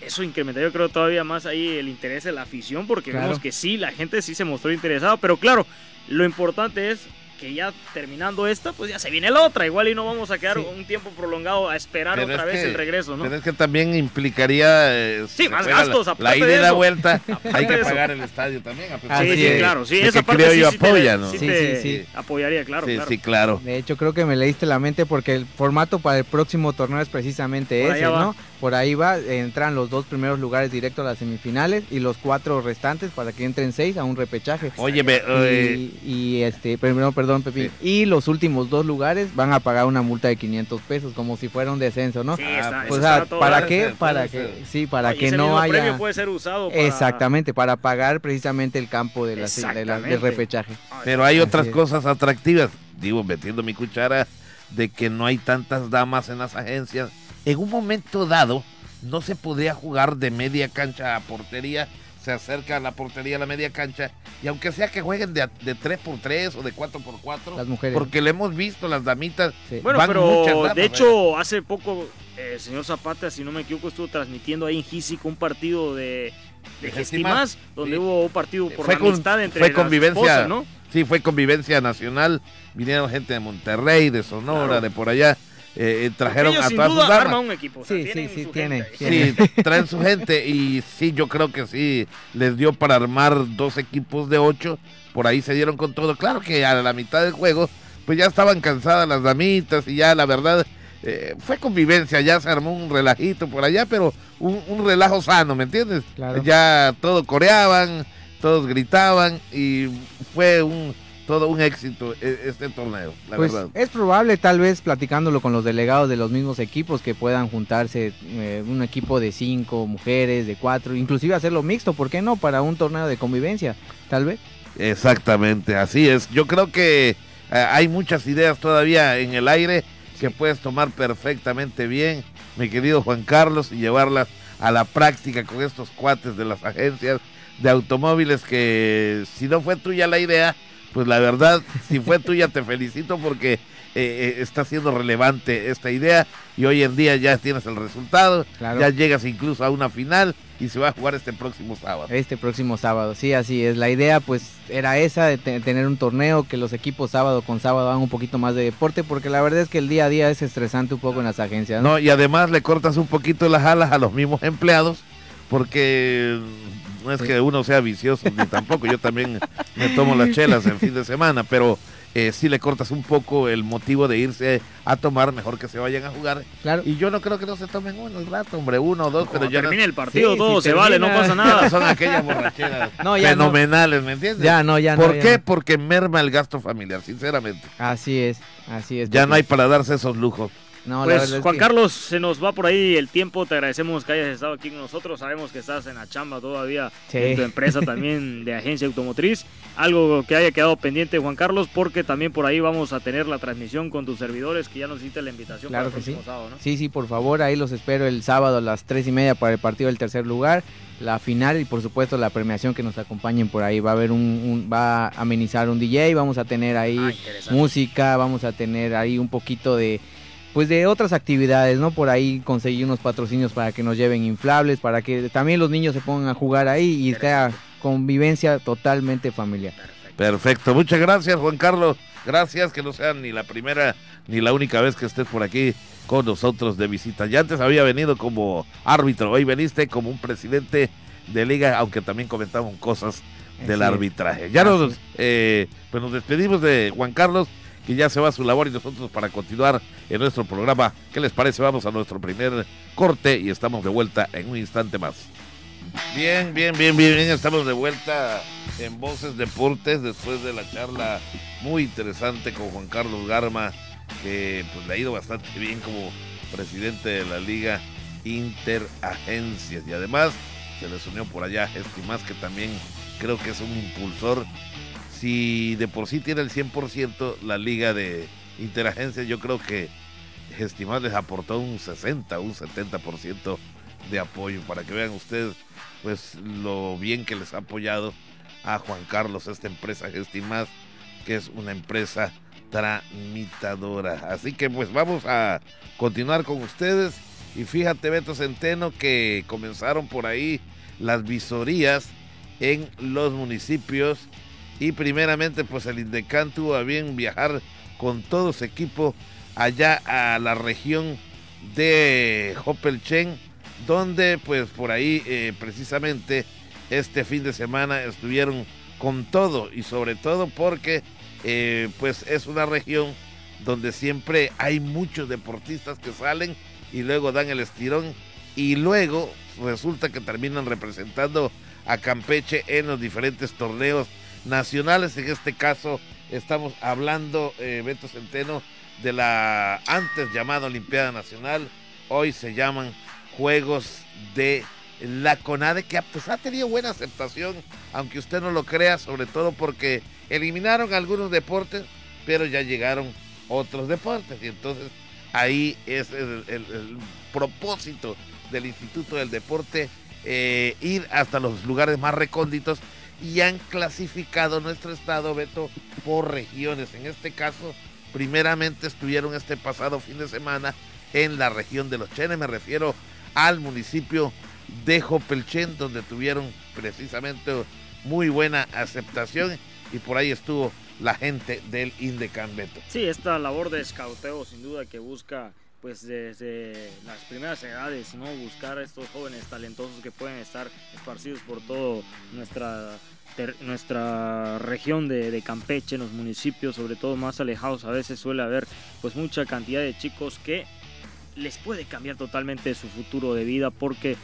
S2: eso incrementaría yo creo todavía más ahí el interés de la afición, porque
S3: Claro.
S2: vemos que sí, la gente sí se mostró interesada, pero claro, lo importante es que ya terminando esta, pues ya se viene la otra. Igual y no vamos a quedar un tiempo prolongado a esperar
S1: Pero
S2: otra
S1: es
S2: vez
S1: que-
S2: el regreso, ¿no?
S1: Pero es que también implicaría. eh,
S2: Sí, más gastos,
S1: La, la ida
S2: de
S1: y la vuelta. Hay que pagar el estadio también. a
S2: Sí, sí,
S3: es.
S2: claro, sí, esa
S1: que
S2: parte
S1: creo
S2: sí,
S1: yo
S2: sí te-
S1: apoya, ¿no?
S2: sí
S3: Sí, sí,
S2: apoyaría, claro,
S1: Sí,
S2: claro.
S1: sí, claro.
S3: De hecho, creo que me leíste la mente porque el formato para el próximo torneo es precisamente
S2: Por
S3: ese. ¿no? Por ahí va, entran los dos primeros lugares directo a las semifinales y los cuatro restantes para que entren seis a un repechaje.
S1: Oye, me- eh,
S3: Y, y, este, primero, perdón, Pepín. Y los últimos dos lugares van a pagar una multa de 500 pesos, como si fuera un descenso, ¿no?
S2: Sí,
S1: Ah,
S2: está,
S1: pues,
S2: eso
S3: o sea,
S2: está todo
S3: ¿para qué?
S1: ser,
S3: Para que, sí, para que
S2: ese
S3: no
S2: mismo
S3: haya.
S2: premio puede ser usado para...
S3: Exactamente, para pagar precisamente el campo de la, de la- del repechaje.
S1: Pero hay otras cosas atractivas. Digo, metiendo mi cuchara de que no hay tantas damas en las agencias. En un momento dado, no se podría jugar de media cancha a portería. Se acerca a la portería a la media cancha. Y aunque sea que jueguen de, de 3x3 o de 4x4.
S3: Las mujeres.
S1: Porque le hemos visto las damitas.
S3: Sí.
S2: Bueno,
S1: Van muchas
S2: pero
S1: damas,
S2: de hecho, hace poco, eh, señor Zapata, si no me equivoco, estuvo transmitiendo ahí en Gisico un partido de, de Gestimás, donde
S1: sí.
S2: hubo un partido por
S1: Fue
S2: la
S1: con-
S2: amistad entre
S1: fue
S2: las
S1: convivencia.
S2: esposas, ¿no?
S1: Sí, fue convivencia nacional. Vinieron gente de Monterrey, de Sonora,
S2: Claro.
S1: de por allá. Eh, eh, trajeron
S2: Ellos
S1: a
S2: sin
S1: todas sus
S2: arman un equipo. o sea,
S3: Sí, sí,
S2: tienen
S3: sí,
S2: su
S3: tiene, tiene.
S1: Sí, traen su gente y sí, yo creo que sí, les dio para armar dos equipos de ocho, por ahí se dieron con todo. Claro que a la mitad del juego, pues ya estaban cansadas las damitas y ya la verdad eh, fue convivencia, ya se armó un relajito por allá, pero un, un relajo sano, ¿me entiendes?
S3: Claro.
S1: Ya todos coreaban, todos gritaban y fue un todo un éxito eh, este torneo, la
S3: Pues
S1: verdad.
S3: es probable, tal vez platicándolo con los delegados de los mismos equipos, que puedan juntarse eh, un equipo de cinco mujeres, de cuatro, inclusive hacerlo mixto, ¿por qué no? Para un torneo de convivencia, tal vez.
S1: Exactamente, así es. Yo creo que eh, hay muchas ideas todavía en el aire que puedes tomar perfectamente bien, mi querido Juan Carlos, y llevarlas a la práctica con estos cuates de las agencias de automóviles que si no fue tuya la idea, pues la verdad, si fue tuya te felicito porque eh, eh, está siendo relevante esta idea y hoy en día ya tienes el resultado,
S3: Claro.
S1: ya llegas incluso a una final y se va a jugar este próximo sábado.
S3: Este próximo sábado, sí, así es. La idea pues era esa, de te- tener un torneo, que los equipos sábado con sábado hagan un poquito más de deporte, porque la verdad es que el día a día es estresante un poco en las agencias. ¿no?
S1: No, y además le cortas un poquito las alas a los mismos empleados, porque no es que uno sea vicioso, ni tampoco, yo también me tomo las chelas en fin de semana, pero eh, sí le cortas un poco el motivo de irse a tomar, mejor que se vayan a jugar.
S3: Claro.
S1: Y yo no creo que no se tomen uno el rato, hombre, uno o dos, pero
S2: Cuando
S1: ya no,
S2: termine el partido,
S3: Sí,
S2: todo
S3: si
S2: se vale, no
S3: termina-
S2: pasa
S1: no
S2: nada.
S1: son aquellas borracheras
S3: No, ya no.
S1: fenomenales, ¿me entiendes?
S3: Ya no, ya no.
S1: ¿Por
S3: ya
S1: qué?
S3: no.
S1: Porque merma el gasto familiar, sinceramente.
S3: Así es, así es.
S1: Ya no hay para darse esos lujos.
S3: No, la
S2: Pues
S3: es
S2: Juan
S3: que-
S2: Carlos, se nos va por ahí el tiempo, te agradecemos que hayas estado aquí con nosotros, sabemos que estás en la chamba todavía
S3: Sí.
S2: en tu empresa también de agencia automotriz, algo que haya quedado pendiente Juan Carlos, porque también por ahí vamos a tener la transmisión con tus servidores, que ya nos hiciste la invitación
S3: Claro
S2: para el
S3: que sí.
S2: sábado, ¿no?
S3: Sí, sí, por favor, ahí los espero el sábado a las tres y media para el partido del tercer lugar, la final y por supuesto la premiación que nos acompañen por ahí. Va a haber un, un- va a amenizar un DJ, vamos a tener ahí
S2: Ah,
S3: música, vamos a tener ahí un poquito de pues de otras actividades, ¿no? Por ahí conseguir unos patrocinios para que nos lleven inflables, para que también los niños se pongan a jugar ahí y sea convivencia totalmente familiar.
S1: Perfecto, muchas gracias Juan Carlos, gracias que no sea ni la primera ni la única vez que estés por aquí con nosotros de visita. Ya antes había venido como árbitro, hoy veniste como un presidente de liga, aunque también comentamos cosas del
S3: Así
S1: arbitraje. Ya nos, eh, pues nos despedimos de Juan Carlos, que ya se va a su labor y nosotros para continuar en nuestro programa. ¿Qué les parece? Vamos a nuestro primer corte y estamos de vuelta en un instante más. Bien, bien, bien, bien, bien. Estamos de vuelta en Voces Deportes después de la charla muy interesante con Juan Carlos Garma, que pues le ha ido bastante bien como presidente de la Liga Interagencias. Y además se les unió por allá Estimás, que también creo que es un impulsor. Si de por sí tiene el 100% la Liga de Interagencias, yo creo que Estimás les aportó un 60, un 70% de apoyo. Para que vean ustedes pues lo bien que les ha apoyado a Juan Carlos esta empresa Gestimás que es una empresa tramitadora así que pues vamos a continuar con ustedes. Y fíjate Beto Centeno que comenzaron por ahí las visorías en los municipios y primeramente pues el Indecán tuvo a bien viajar con todo su equipo allá a la región de Hopelchen, donde pues por ahí eh, precisamente este fin de semana estuvieron con todo y sobre todo porque eh, pues es una región donde siempre hay muchos deportistas que salen y luego dan el estirón y luego resulta que terminan representando a Campeche en los diferentes torneos nacionales. En este caso estamos hablando, eh, Beto Centeno, de la antes llamada Olimpiada Nacional, hoy se llaman Juegos de la CONADE, que pues, ha tenido buena aceptación, aunque usted no lo crea, sobre todo porque eliminaron algunos deportes, pero ya llegaron otros deportes. Y entonces ahí es el, propósito del Instituto del Deporte, eh, ir hasta los lugares más recónditos y han clasificado nuestro estado, Beto, por regiones. En este caso, primeramente estuvieron este pasado fin de semana en la región de los Chenes, me refiero al municipio de Jopelchen, donde tuvieron precisamente muy buena aceptación y por ahí estuvo la gente del Indecan Beto.
S2: Sí, esta labor de escauteo sin duda que busca pues desde las primeras edades, ¿no? Buscar a estos jóvenes talentosos que pueden estar esparcidos por toda nuestra, nuestra región de, Campeche, en los municipios, sobre todo más alejados, a veces suele haber pues mucha cantidad de chicos que les puede cambiar totalmente su futuro de vida porque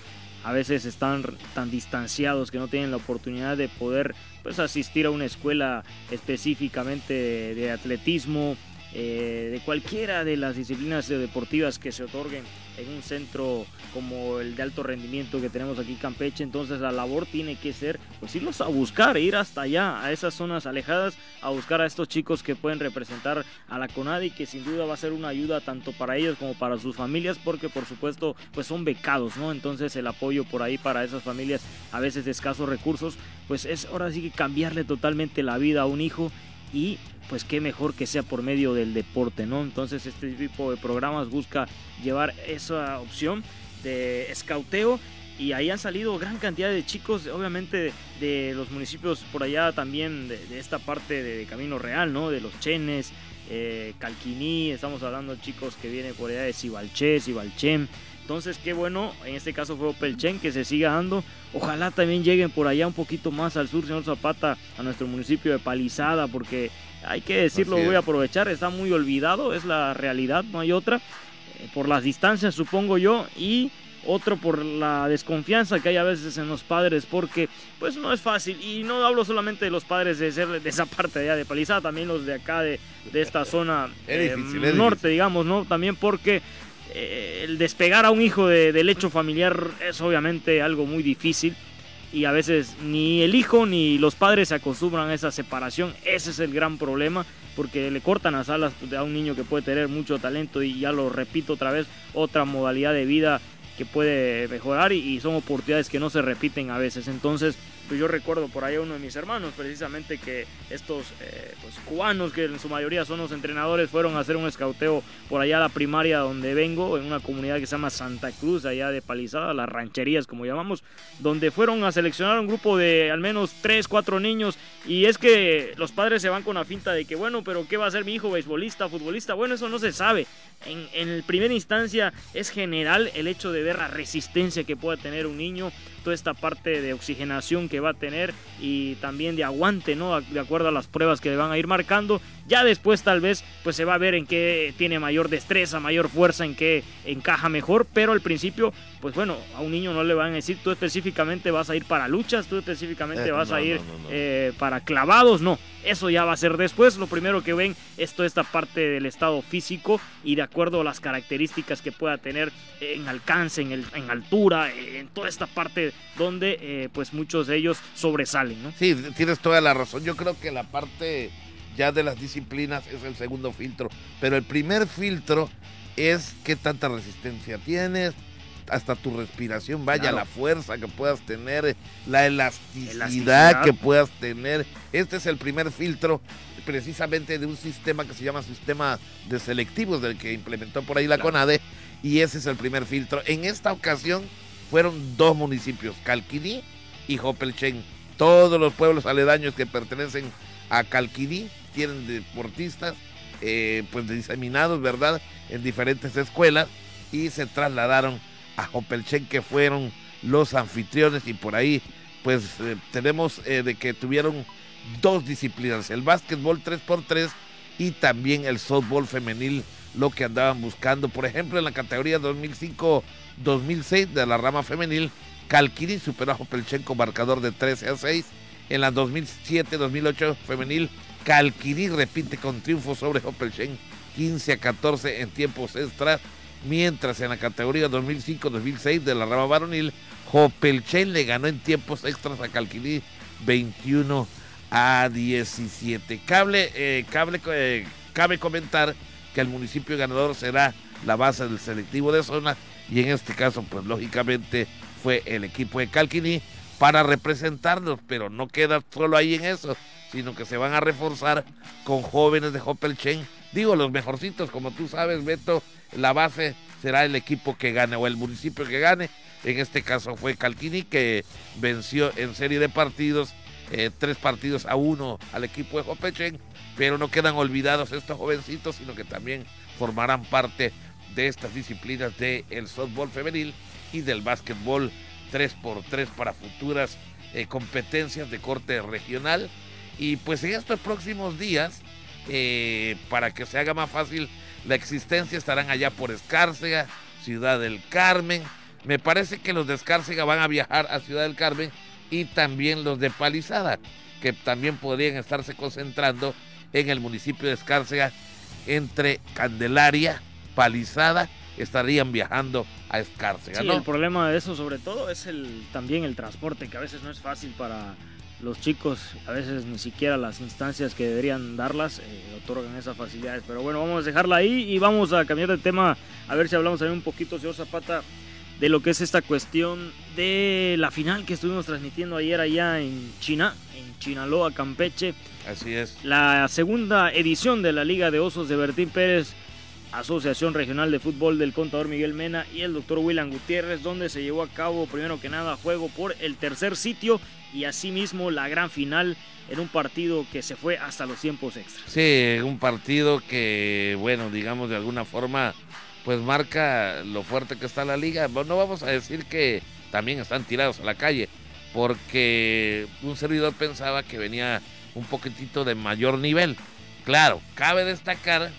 S2: a veces están tan distanciados que no tienen la oportunidad de poder pues, asistir a una escuela específicamente de atletismo, eh, de cualquiera de las disciplinas deportivas que se otorguen en un centro como el de alto rendimiento que tenemos aquí en Campeche. Entonces la labor tiene que ser pues irlos a buscar, ir hasta allá, a esas zonas alejadas, a buscar a estos chicos que pueden representar a la CONADI, que sin duda va a ser una ayuda tanto para ellos como para sus familias, porque por supuesto pues son becados, ¿no? Entonces el apoyo por ahí para esas familias a veces de escasos recursos, pues es ahora sí que cambiarle totalmente la vida a un hijo y pues qué mejor que sea por medio del deporte, ¿no? Entonces este tipo de programas busca llevar esa opción de escauteo y ahí han salido gran cantidad de chicos, obviamente de, los municipios por allá también, de, esta parte de, Camino Real, ¿no? De los Chenes, eh, Calquiní, estamos hablando de chicos que vienen por allá de Sibalché, Sibalchem. Entonces, qué bueno, en este caso fue Opelchen, que se siga dando. Ojalá también lleguen por allá un poquito más al sur, señor Zapata, a nuestro municipio de Palizada, porque hay que decirlo, voy a aprovechar, está muy olvidado, es la realidad, no hay otra. Eh, por las distancias, supongo yo, y otro por la desconfianza que hay a veces en los padres, porque pues no es fácil. Y no hablo solamente de los padres de ser de esa parte de allá de Palizada, también los de acá de, esta zona eh, norte, digamos, ¿no? También porque eh, el despegar a un hijo del hecho familiar es obviamente algo muy difícil y a veces ni el hijo ni los padres se acostumbran a esa separación. Ese es el gran problema porque le cortan las alas a un niño que puede tener mucho talento y ya lo repito otra vez, otra modalidad de vida que puede mejorar y, son oportunidades que no se repiten a veces. Entonces, pues yo recuerdo por ahí a uno de mis hermanos, precisamente que estos eh, pues, cubanos, que en su mayoría son los entrenadores, fueron a hacer un escauteo por allá a la primaria donde vengo, en una comunidad que se llama Santa Cruz, allá de Palizada, las rancherías como llamamos, donde fueron a seleccionar un grupo de al menos 3, 4 niños. Y es que los padres se van con la finta de que, bueno, pero ¿qué va a ser mi hijo? ¿Beisbolista? ¿Futbolista? Bueno, eso no se sabe. En, en primera instancia es general el hecho de ver la resistencia que pueda tener un niño toda esta parte de oxigenación que va a tener y también de aguante, ¿no? De acuerdo a las pruebas que le van a ir marcando. Ya después tal vez pues se va a ver en qué tiene mayor destreza, mayor fuerza, en qué encaja mejor, pero al principio pues bueno, a un niño no le van a decir tú específicamente vas a ir para luchas, tú específicamente eh, vas a ir eh, para clavados, no. Eso ya va a ser después. Lo primero que ven es toda esta parte del estado físico y de acuerdo a las características que pueda tener en alcance, en, en altura, en toda esta parte donde eh, pues muchos de ellos sobresalen. ¿no?
S1: Sí, tienes toda la razón. Yo creo que la parte ya de las disciplinas es el segundo filtro, pero el primer filtro es qué tanta resistencia tienes, hasta tu respiración, vaya la fuerza que puedas tener, la elasticidad, que puedas tener. Este es el primer filtro precisamente de un sistema que se llama sistema de selectivos del que implementó por ahí la CONADE y ese es el primer filtro. En esta ocasión fueron dos municipios, Calquiní y Hopelchen. todos los pueblos aledaños que pertenecen a Calquiní tienen deportistas eh, pues diseminados, ¿verdad? En diferentes escuelas y se trasladaron a Jopelchen que fueron los anfitriones y por ahí pues eh, tenemos eh, de que tuvieron dos disciplinas, el básquetbol 3x3 y también el softball femenil, lo que andaban buscando. Por ejemplo, en la categoría 2005-2006 de la rama femenil, Calquini superó a Jopelchen con marcador de 13 a 6. En la 2007-2008 femenil, Calquini repite con triunfo sobre Hopelchen 15 a 14 en tiempos extras, mientras en la categoría 2005-2006 de la rama varonil, Hopelchen le ganó en tiempos extras a Calquini 21 a 17. Cable, eh, cable, eh, cabe comentar que el municipio ganador será la base del selectivo de zona y en este caso pues lógicamente fue el equipo de Calquini para representarnos, pero no queda solo ahí en eso, sino que se van a reforzar con jóvenes de Hopelchen. Digo, los mejorcitos, como tú sabes, Beto, la base será el equipo que gane o el municipio que gane. En este caso fue Calquini que venció en serie de partidos, eh, tres partidos a uno al equipo de Hopelchen, pero no quedan olvidados estos jovencitos, sino que también formarán parte de estas disciplinas del el softball femenil y del básquetbol 3x3 para futuras eh, competencias de corte regional. Y pues en estos próximos días, eh, para que se haga más fácil la existencia, estarán allá por Escárcega, Ciudad del Carmen. Me parece que los de Escárcega van a viajar a Ciudad del Carmen y también los de Palizada, que también podrían estarse concentrando en el municipio de Escárcega entre Candelaria, Palizada, estarían viajando a Escárcega.
S2: Sí, el problema de eso sobre todo es el también el transporte, que a veces no es fácil para los chicos, a veces ni siquiera las instancias que deberían darlas eh, otorgan esas facilidades. Pero bueno, vamos a dejarla ahí y vamos a cambiar de tema, a ver si hablamos también un poquito, señor Zapata, de lo que es esta cuestión de la final que estuvimos transmitiendo ayer allá en China, en Chinaloa, Campeche.
S1: Así es.
S2: La segunda edición de la Liga de Osos de Bertín Pérez Asociación Regional de Fútbol del Contador Miguel Mena y el doctor William Gutiérrez, donde se llevó a cabo primero que nada juego por el tercer sitio y asimismo la gran final en un partido que se fue hasta los tiempos extras.
S1: Sí, un partido que, bueno, digamos de alguna forma, pues marca lo fuerte que está la liga. No vamos a decir que también están tirados a la calle, porque un servidor pensaba que venía un poquitito de mayor nivel. Claro, cabe destacar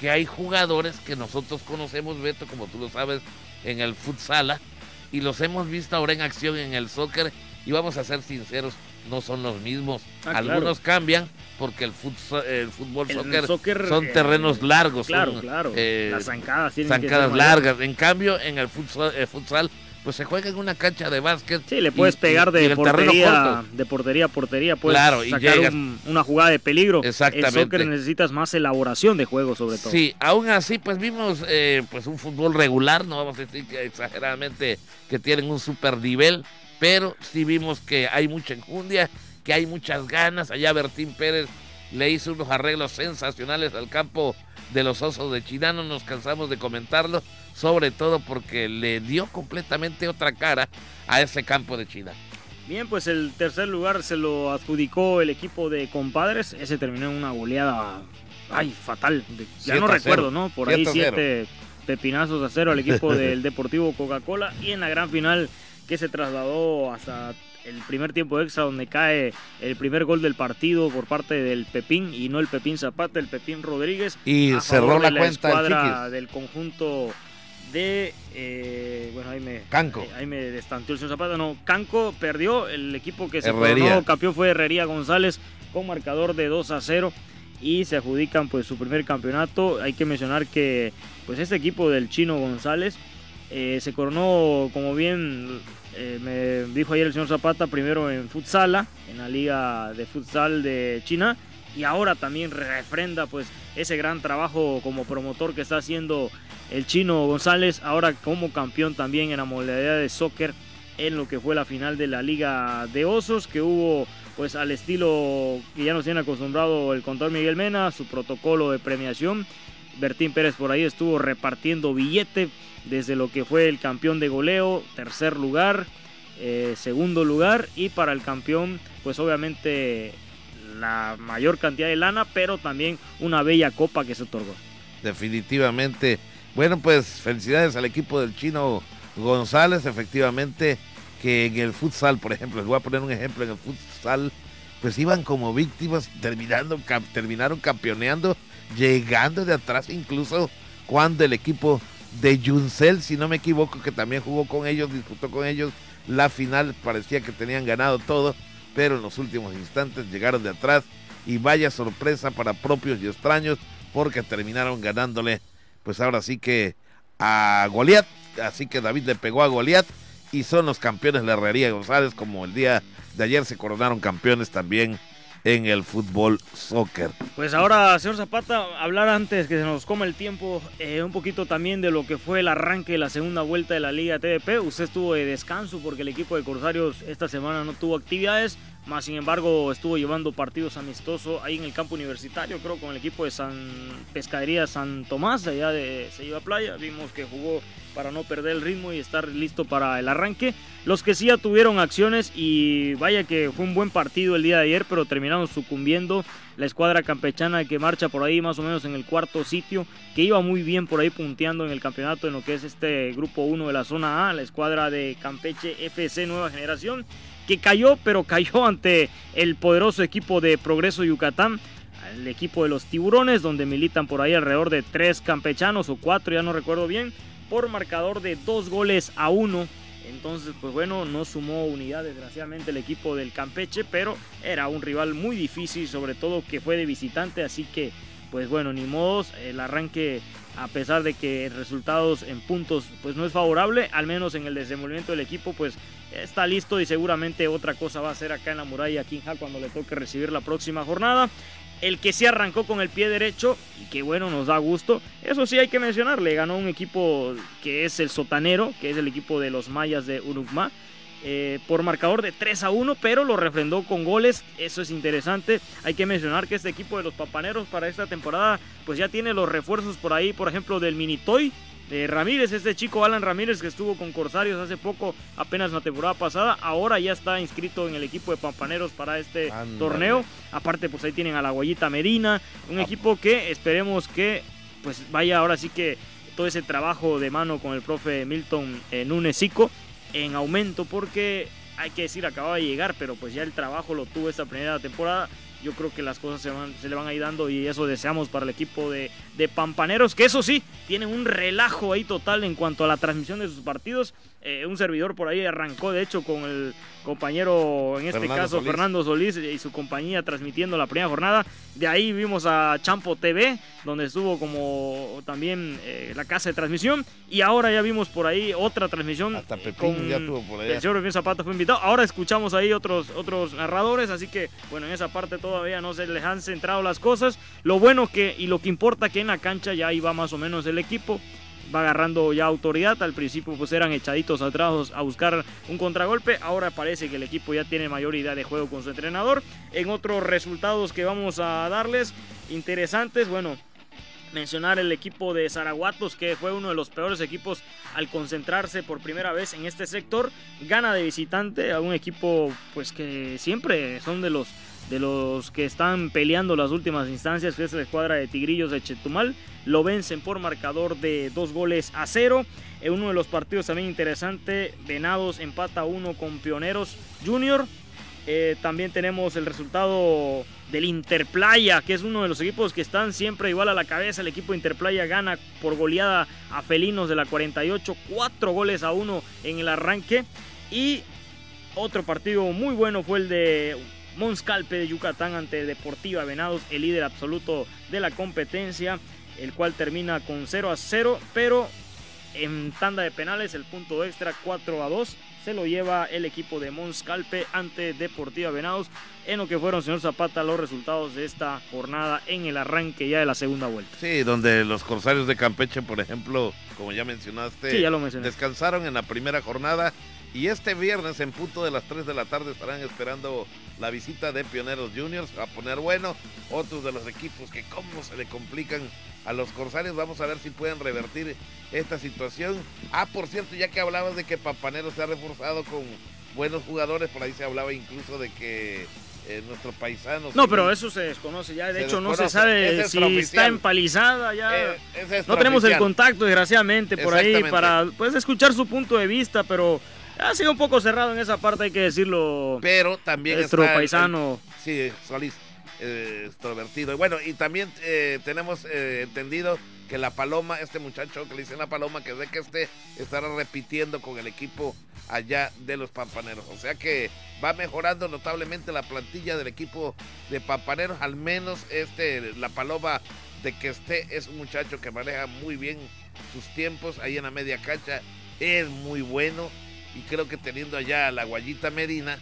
S1: que hay jugadores que nosotros conocemos, Beto, como tú lo sabes, en el futsala, y los hemos visto ahora en acción en el soccer, y vamos a ser sinceros, no son los mismos.
S2: Ah,
S1: Algunos
S2: claro.
S1: cambian porque el, futsal, el fútbol
S2: El
S1: soccer,
S2: soccer,
S1: son
S2: eh,
S1: terrenos largos.
S2: Claro,
S1: son,
S2: claro.
S1: eh,
S2: Las zancadas tienen que
S1: zancadas largas. En cambio, en el futsal, el futsal, pues se juega en una cancha de básquet.
S2: Sí, le puedes
S1: y-
S2: pegar
S1: y- y
S2: de
S1: terreno
S2: portería, de portería a portería, puedes
S1: Claro, y
S2: sacar
S1: llegas.
S2: un- una jugada de peligro.
S1: Exactamente.
S2: El soccer necesitas más elaboración de juego sobre todo.
S1: Sí, aún así, pues vimos eh, pues un fútbol regular, no vamos a decir que exageradamente que tienen un super nivel, pero sí vimos que hay mucha enjundia, que hay muchas ganas. Allá Bertín Pérez le hizo unos arreglos sensacionales al campo de los Osos de China, no nos cansamos de comentarlo, sobre todo porque le dio completamente otra cara a ese campo de China.
S2: Bien, pues el tercer lugar se lo adjudicó el equipo de compadres. Ese terminó en una goleada, ay, fatal. ya no recuerdo. ¿no? Por ahí
S1: siete
S2: pepinazos a cero al equipo del Deportivo Coca-Cola. Y en la gran final que se trasladó hasta el primer tiempo extra donde cae el primer gol del partido por parte del Pepín y no el Pepín Zapata, el Pepín Rodríguez.
S1: Y
S2: a
S1: cerró
S2: favor
S1: la,
S2: de
S1: cuenta el
S2: escuadra del conjunto de eh, bueno ahí me
S1: Canco.
S2: eh, ahí me destanteó el señor Zapata no Canco perdió el equipo que se coronó campeón fue Herrería González con marcador de 2 a 0 y se adjudican pues su primer campeonato hay que mencionar que pues este equipo del Chino González eh, se coronó como bien eh, me dijo ayer el señor Zapata primero en futsala en la liga de futsal de China y ahora también refrenda pues ese gran trabajo como promotor que está haciendo el chino González, ahora como campeón también en la modalidad de soccer en lo que fue la final de la Liga de Osos, que hubo pues al estilo que ya nos tiene acostumbrado el contador Miguel Mena, su protocolo de premiación. Bertín Pérez por ahí estuvo repartiendo billete desde lo que fue el campeón de goleo, tercer lugar, eh, segundo lugar y para el campeón pues obviamente la mayor cantidad de lana, pero también una bella copa que se otorgó.
S1: Definitivamente. Bueno, pues felicidades al equipo del chino González, efectivamente, que en el futsal, por ejemplo, les voy a poner un ejemplo, en el futsal, pues iban como víctimas, terminando, terminaron campeoneando, llegando de atrás, incluso cuando el equipo de Juncel, si no me equivoco, que también jugó con ellos, disputó con ellos. La final, parecía que tenían ganado todo, pero en los últimos instantes llegaron de atrás. Y vaya sorpresa para propios y extraños, porque terminaron ganándole, pues ahora sí que a Goliat, así que David le pegó a Goliat y son los campeones de la Herrería González, como el día de ayer se coronaron campeones también en el fútbol soccer.
S2: Pues ahora, señor Zapata, hablar antes que se nos coma el tiempo, eh, un poquito también de lo que fue el arranque de la segunda vuelta de la Liga TDP. Usted estuvo de descanso porque el equipo de Corsarios esta semana no tuvo actividades, más sin embargo estuvo llevando partidos amistosos ahí en el campo universitario, creo con el equipo de San Pescadería San Tomás, allá de Selva Playa. Vimos que jugó para no perder el ritmo y estar listo para el arranque. Los que sí ya tuvieron acciones y vaya que fue un buen partido el día de ayer, pero terminaron sucumbiendo la escuadra campechana que marcha por ahí más o menos en el cuarto sitio, que iba muy bien por ahí punteando en el campeonato en lo que es este grupo 1 de la zona A, la escuadra de Campeche FC Nueva Generación, que cayó, pero cayó ante el poderoso equipo de Progreso Yucatán el equipo de los tiburones, donde militan por ahí alrededor de tres campechanos o cuatro, ya no recuerdo bien, por marcador de dos goles a uno. Entonces, pues bueno, no sumó unidad desgraciadamente el equipo del Campeche, pero era un rival muy difícil, sobre todo que fue de visitante, así que, pues bueno, ni modos, el arranque, a pesar de que resultados en puntos, pues no es favorable, al menos en el desenvolvimiento del equipo, pues está listo y seguramente otra cosa va a ser acá en la muralla King cuando le toque recibir la próxima jornada el que se arrancó con el pie derecho y que bueno, nos da gusto. Eso sí hay que mencionarle, ganó un equipo que es el Sotanero, que es el equipo de los Mayas de Uruguay. Eh, por marcador de 3 a 1, pero lo refrendó con goles. Eso es interesante. Hay que mencionar que este equipo de los papaneros para esta temporada, pues ya tiene los refuerzos por ahí, por ejemplo, del Minitoy, de Ramírez, este chico Alan Ramírez que estuvo con Corsarios hace poco, apenas la temporada pasada, ahora ya está inscrito en el equipo de Pampaneros para este torneo. Aparte, pues ahí tienen a la Guayita Medina, un ah. equipo que esperemos que pues vaya ahora sí que todo ese trabajo de mano con el profe Milton eh, Núñez en aumento porque hay que decir acababa de llegar, pero pues ya el trabajo lo tuvo esta primera temporada yo creo que las cosas se, van, se le van a ir dando y eso deseamos para el equipo de, de Pampaneros, que eso sí, tiene un relajo ahí total en cuanto a la transmisión de sus partidos. Eh, un servidor por ahí arrancó, de hecho, con el compañero, en este caso Fernando Solís y su compañía transmitiendo la primera jornada. De ahí vimos a Champo TV, donde estuvo como también eh, la casa de transmisión. Y ahora ya vimos por ahí otra transmisión.
S1: Hasta Pepín ya tuvo por
S2: El señor Pepín Zapata fue invitado. Ahora escuchamos ahí otros, otros narradores, así que bueno, en esa parte todavía no se les han centrado las cosas. Lo bueno que y lo que importa que en la cancha ya iba más o menos el equipo va agarrando ya autoridad. Al principio pues eran echaditos atrás a buscar un contragolpe. Ahora parece que el equipo ya tiene mayor idea de juego con su entrenador. En otros resultados que vamos a darles interesantes, bueno, mencionar el equipo de Zaraguatos, que fue uno de los peores equipos al concentrarse por primera vez en este sector. Gana de visitante a un equipo pues que siempre son de los de los que están peleando las últimas instancias, que es la escuadra de Tigrillos de Chetumal. Lo vencen por marcador de dos goles a cero. En uno de los partidos también interesante, Venados empata uno con Pioneros Junior. Eh, también tenemos el resultado del Interplaya, que es uno de los equipos que están siempre igual a la cabeza. El equipo Interplaya gana por goleada a Felinos de la 48, cuatro goles a uno en el arranque. Y otro partido muy bueno fue el de Monscalpe de Yucatán ante Deportiva Venados, el líder absoluto de la competencia, el cual termina con 0 a 0, pero en tanda de penales el punto extra 4 a 2 se lo lleva el equipo de Monscalpe ante Deportiva Venados en lo que fueron, señor Zapata, los resultados de esta jornada en el arranque ya de la segunda vuelta.
S1: Sí, donde los Corsarios de Campeche, por ejemplo, como ya mencionaste,
S2: ya lo
S1: descansaron en la primera jornada y este viernes en punto de las 3 de la tarde estarán esperando la visita de Pioneros Juniors a poner bueno. Otros de los equipos que cómo se le complican a los Corsarios. Vamos a ver si pueden revertir esta situación. Ah, por cierto, ya que hablabas de que Papanero se ha reforzado con buenos jugadores, por ahí se hablaba incluso de que eh, nuestros paisanos...
S2: No, pero eso se desconoce ya, de hecho no se sabe si está empalizada ya. Eh, no tenemos el contacto, desgraciadamente, por ahí para pues, escuchar su punto de vista, pero ha sido un poco cerrado en esa parte, hay que decirlo.
S1: Pero también
S2: nuestro paisano.
S1: sí, Solís, eh, extrovertido. Y bueno, y también eh, tenemos entendido que la Paloma, este muchacho que le dicen la Paloma, que de que este estará repitiendo con el equipo allá de los Pampaneros. O sea que va mejorando notablemente la plantilla del equipo de Pampaneros. Al menos este, la Paloma de que esté es un muchacho que maneja muy bien sus tiempos ahí en la media cancha. Es muy bueno y creo que teniendo allá a la Guayita Medina,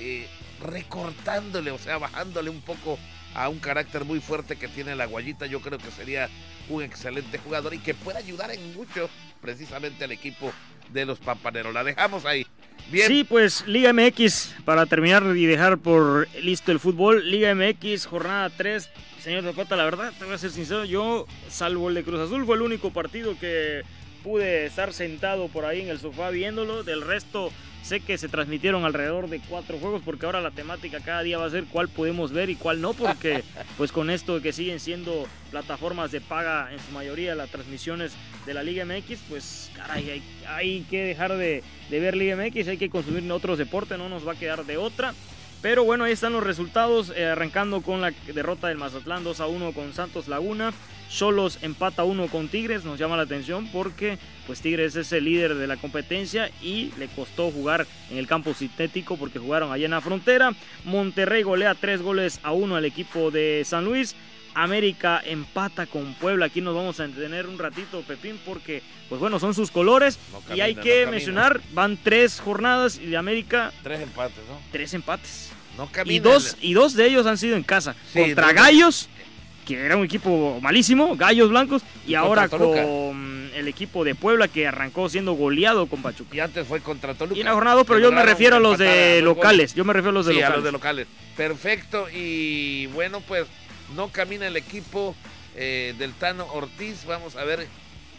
S1: eh, recortándole, o sea, bajándole un poco a un carácter muy fuerte que tiene la Guayita, yo creo que sería un excelente jugador y que puede ayudar en mucho precisamente al equipo de los Pampaneros. La dejamos ahí. Bien.
S2: Sí, pues Liga MX, para terminar y dejar por listo el fútbol, Liga MX, jornada 3. Señor Zapata, la verdad, te voy a ser sincero, yo, salvo el de Cruz Azul, fue el único partido que pude estar sentado por ahí en el sofá viéndolo. Del resto, Sé que se transmitieron alrededor de cuatro juegos porque ahora la temática cada día va a ser cuál podemos ver y cuál no porque pues con esto que siguen siendo plataformas de paga en su mayoría las transmisiones de la Liga MX pues caray hay, que dejar de, ver Liga MX, hay que consumir otros deportes, no nos va a quedar de otra. Pero bueno, ahí están los resultados, eh, arrancando con la derrota del Mazatlán 2 a 1 con Santos Laguna. Solos empata uno con Tigres, nos llama la atención porque pues Tigres es el líder de la competencia y le costó jugar en el campo sintético porque jugaron allá en la frontera. Monterrey golea tres goles a uno al equipo de San Luis. América empata con Puebla. Aquí nos vamos a entretener un ratito, Pepín, porque, pues bueno, son sus colores. y hay que mencionar, van tres jornadas y de América.
S1: Tres empates, ¿no?
S2: Tres empates. No y, dos, y dos de ellos han sido en casa. contra Gallos que era un equipo malísimo, Gallos Blancos, y, ahora con el equipo de Puebla que arrancó siendo goleado con Pachuca.
S1: Y antes fue contra Toluca.
S2: Y en la jornada, pero yo me refiero a los de locales. Yo me refiero a los de locales.
S1: A los de locales. Perfecto. Y bueno, pues no camina el equipo eh, del Tano Ortiz. Vamos a ver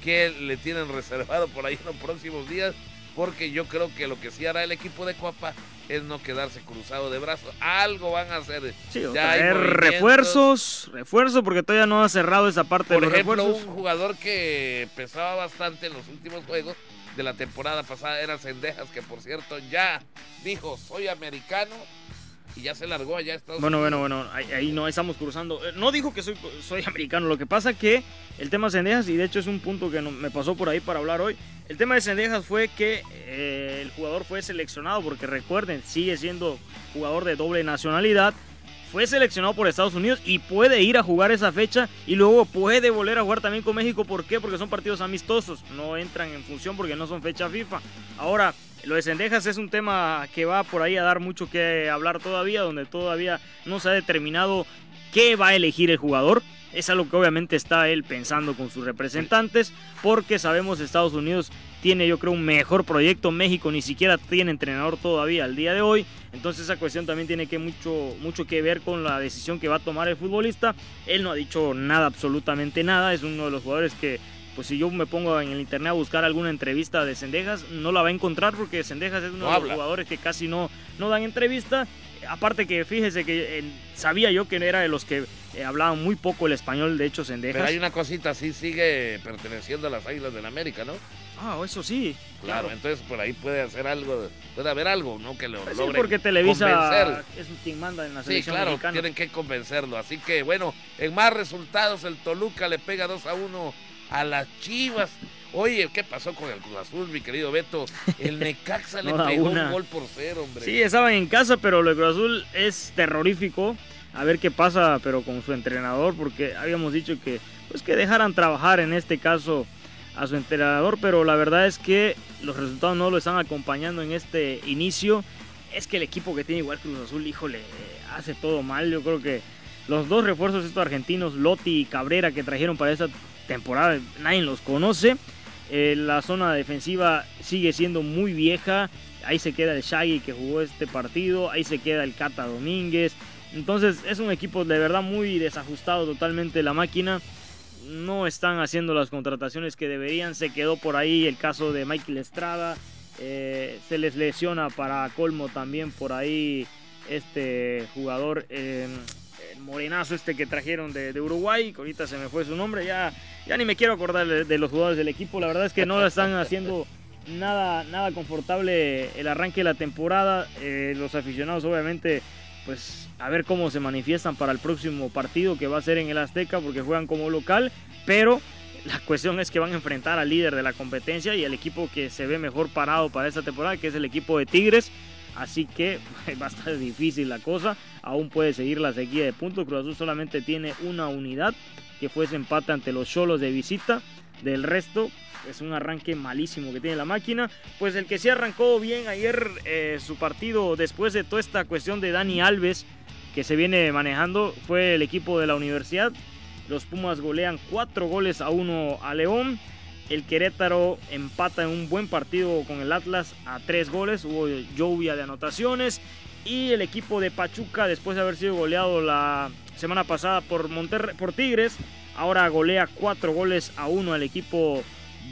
S1: qué le tienen reservado por ahí en los próximos días. Porque yo creo que lo que sí hará el equipo de Coapa es no quedarse cruzado de brazos. Algo van a hacer.
S2: Sí, ya hay refuerzos, refuerzos, porque todavía no ha cerrado esa parte
S1: Por
S2: de los
S1: ejemplo, un jugador que pesaba bastante en los últimos juegos de la temporada pasada era Cendejas, que por cierto ya dijo, soy americano y ya se largó allá a Estados
S2: bueno, Bueno, bueno, ahí, no estamos cruzando. Eh, no dijo que soy, soy americano, lo que pasa que el tema de Cendejas, y de hecho es un punto que me pasó por ahí para hablar hoy, el tema de Cendejas fue que eh, el jugador fue seleccionado, porque recuerden, sigue siendo jugador de doble nacionalidad, fue seleccionado por Estados Unidos y puede ir a jugar esa fecha y luego puede volver a jugar también con México. ¿Por qué? Porque son partidos amistosos, no entran en función porque no son fecha FIFA. Ahora, lo de Cendejas es un tema que va por ahí a dar mucho que hablar todavía, donde todavía no se ha determinado qué va a elegir el jugador. Es algo que obviamente está él pensando con sus representantes, porque sabemos Estados Unidos tiene yo creo un mejor proyecto, México ni siquiera tiene entrenador todavía al día de hoy, entonces esa cuestión también tiene mucho, mucho que ver con la decisión que va a tomar el futbolista. Él no ha dicho nada, absolutamente nada, es uno de los jugadores que pues si yo me pongo en el internet a buscar alguna entrevista de Cendejas, no la va a encontrar porque Cendejas es uno de los jugadores que casi no, no dan entrevista. Aparte que fíjese que eh, sabía yo que era de los que eh, hablaban muy poco el español, de hecho Cendejas.
S1: Pero hay una cosita, sí sigue perteneciendo a las Águilas del América, ¿no?
S2: Ah, eso sí.
S1: Claro, entonces por ahí puede hacer algo, puede haber algo, ¿no? Que lo
S2: pues
S1: sí,
S2: porque Televisa es quien manda en la selección
S1: Sí, claro, tienen que convencerlo. Así que, bueno, en más resultados, el Toluca le pega 2 a 1 a las Chivas. Oye, ¿qué pasó con el Cruz Azul, mi querido Beto? El Necaxa le pegó un gol por cero, hombre.
S2: Sí, estaban en casa, pero el Cruz Azul es terrorífico. A ver qué pasa, pero con su entrenador, porque habíamos dicho que, pues que dejaran trabajar en este caso a su entrenador, pero la verdad es que los resultados no lo están acompañando en este inicio. Es que el equipo que tiene igual Cruz Azul, híjole, hace todo mal. Yo creo que los dos refuerzos estos argentinos, Lotti y Cabrera, que trajeron para esta temporada, nadie los conoce. Eh, la zona defensiva sigue siendo muy vieja. Ahí se queda el Shaggy que jugó este partido. Ahí se queda el Cata Domínguez. Entonces es un equipo de verdad muy desajustado totalmente la máquina. No están haciendo las contrataciones que deberían. Se quedó por ahí el caso de Michael Estrada. Eh, se les lesiona para colmo también por ahí este jugador, eh, morenazo este que trajeron de, Uruguay, ahorita se me fue su nombre, ya, ya ni me quiero acordar de, los jugadores del equipo, la verdad es que no están haciendo nada, nada confortable el arranque de la temporada, eh, los aficionados obviamente pues a ver cómo se manifiestan para el próximo partido que va a ser en el Azteca porque juegan como local, pero la cuestión es que van a enfrentar al líder de la competencia y al equipo que se ve mejor parado para esta temporada, que es el equipo de Tigres. Así que va a estar difícil la cosa. Aún puede seguir la sequía de puntos. Cruz Azul solamente tiene una unidad que fue ese empate ante los Cholos de visita. Del resto, es un arranque malísimo que tiene la máquina. Pues el que sí arrancó bien ayer eh, su partido después de toda esta cuestión de Dani Alves que se viene manejando fue el equipo de la universidad. Los Pumas golean 4 goles a 1 a León. El Querétaro empata en un buen partido con el Atlas a 3 goles. Hubo lluvia de anotaciones. Y el equipo de Pachuca, después de haber sido goleado la semana pasada por, por Tigres, ahora golea 4 goles a 1 al equipo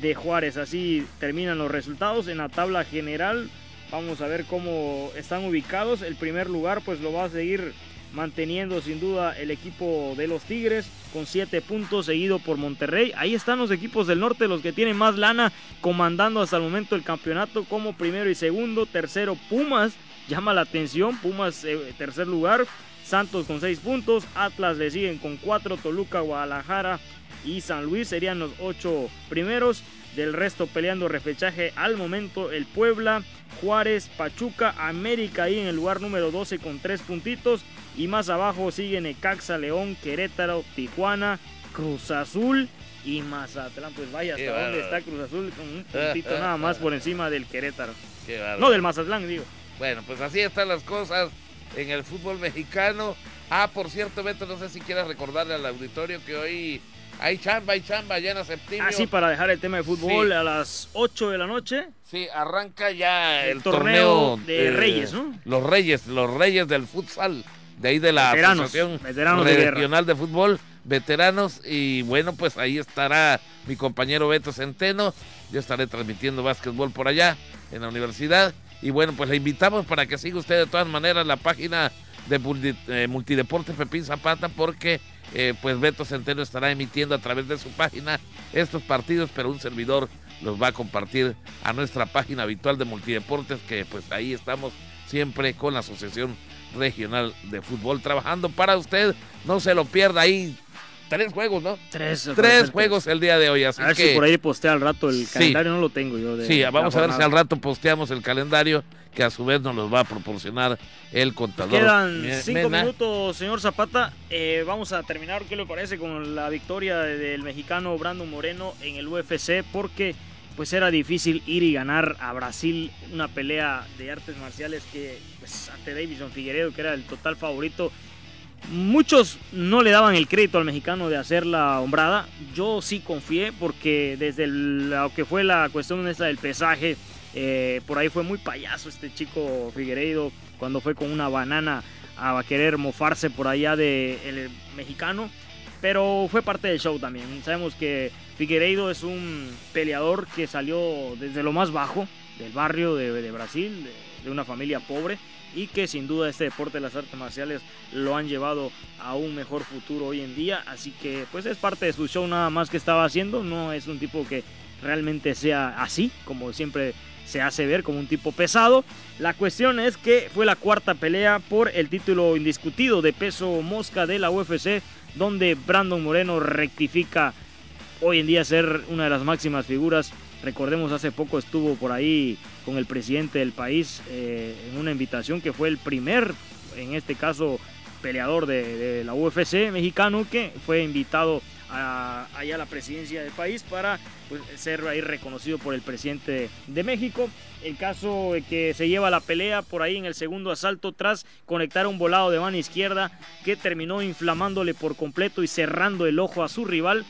S2: de Juárez. Así terminan los resultados en la tabla general. Vamos a ver cómo están ubicados. El primer lugar pues lo va a seguir manteniendo sin duda el equipo de los Tigres con 7 puntos, seguido por Monterrey. Ahí están los equipos del norte, los que tienen más lana, comandando hasta el momento el campeonato como primero y segundo. Tercero, Pumas, llama la atención, Pumas eh, tercer lugar. Santos con 6 puntos, Atlas le siguen con 4, Toluca, Guadalajara y San Luis serían los 8 primeros. Del resto peleando refechaje al momento el Puebla, Juárez, Pachuca, América ahí en el lugar número 12 con 3 puntitos. Y más abajo siguen Ecaxa, León, Querétaro, Tijuana, Cruz Azul y Mazatlán. Pues vaya, hasta dónde está Cruz Azul con un puntito nada más por encima del Querétaro. no, del Mazatlán, digo.
S1: Bueno, pues así están las cosas en el fútbol mexicano. Ah, por cierto, Beto, no sé si quieras recordarle al auditorio que hoy hay chamba, hay chamba ya en septiembre.
S2: Ah, sí, para dejar el tema de fútbol a las 8 de la noche.
S1: Sí, arranca ya el, torneo,
S2: de Reyes, ¿no?
S1: Los Reyes, los Reyes del futsal de ahí de la Asociación Regional de, Fútbol, veteranos, y bueno, pues ahí estará mi compañero Beto Centeno, yo estaré transmitiendo básquetbol por allá, en la universidad, y bueno, pues le invitamos para que siga usted de todas maneras la página de eh, Multideportes Pepín Zapata, porque eh, pues Beto Centeno estará emitiendo a través de su página estos partidos, pero un servidor los va a compartir a nuestra página habitual de Multideportes, que pues ahí estamos siempre con la Asociación Regional de Fútbol trabajando para usted. No se lo pierda ahí. Tres juegos, ¿no?
S2: Tres.
S1: Tres juegos el día de hoy. Así
S2: a ver si por ahí postea al rato el calendario, no lo tengo yo.
S1: sí, vamos a ver si al rato posteamos el calendario, que a su vez nos los va a proporcionar el contador.
S2: Quedan cinco minutos, señor Zapata. Eh, vamos a terminar, ¿qué le parece? Con la victoria del mexicano Brandon Moreno en el UFC, porque pues era difícil ir y ganar a Brasil una pelea de artes marciales que pues, ante Davison Figueredo, que era el total favorito, muchos no le daban el crédito al mexicano de hacer la hombrada. Yo sí confié porque desde lo que fue la cuestión esta del pesaje, eh, por ahí fue muy payaso este chico Figueiredo cuando fue con una banana a querer mofarse por allá del mexicano. Pero fue parte del show también. Sabemos que Figueiredo es un peleador que salió desde lo más bajo del barrio de, Brasil, de, una familia pobre y que sin duda este deporte de las artes marciales lo han llevado a un mejor futuro hoy en día. Así que pues es parte de su show nada más que estaba haciendo. No es un tipo que realmente sea así, como siempre se hace ver como un tipo pesado. La cuestión es que fue la cuarta pelea por el título indiscutido de peso mosca de la UFC donde Brandon Moreno rectifica hoy en día ser una de las máximas figuras. Recordemos, hace poco estuvo por ahí con el presidente del país eh, en una invitación que fue el primer, en este caso, peleador de, la UFC mexicano que fue invitado a, allá a la presidencia del país para pues, ser ahí reconocido por el presidente de México. El caso que se lleva la pelea por ahí en el segundo asalto tras conectar un volado de mano izquierda que terminó inflamándole por completo y cerrando el ojo a su rival,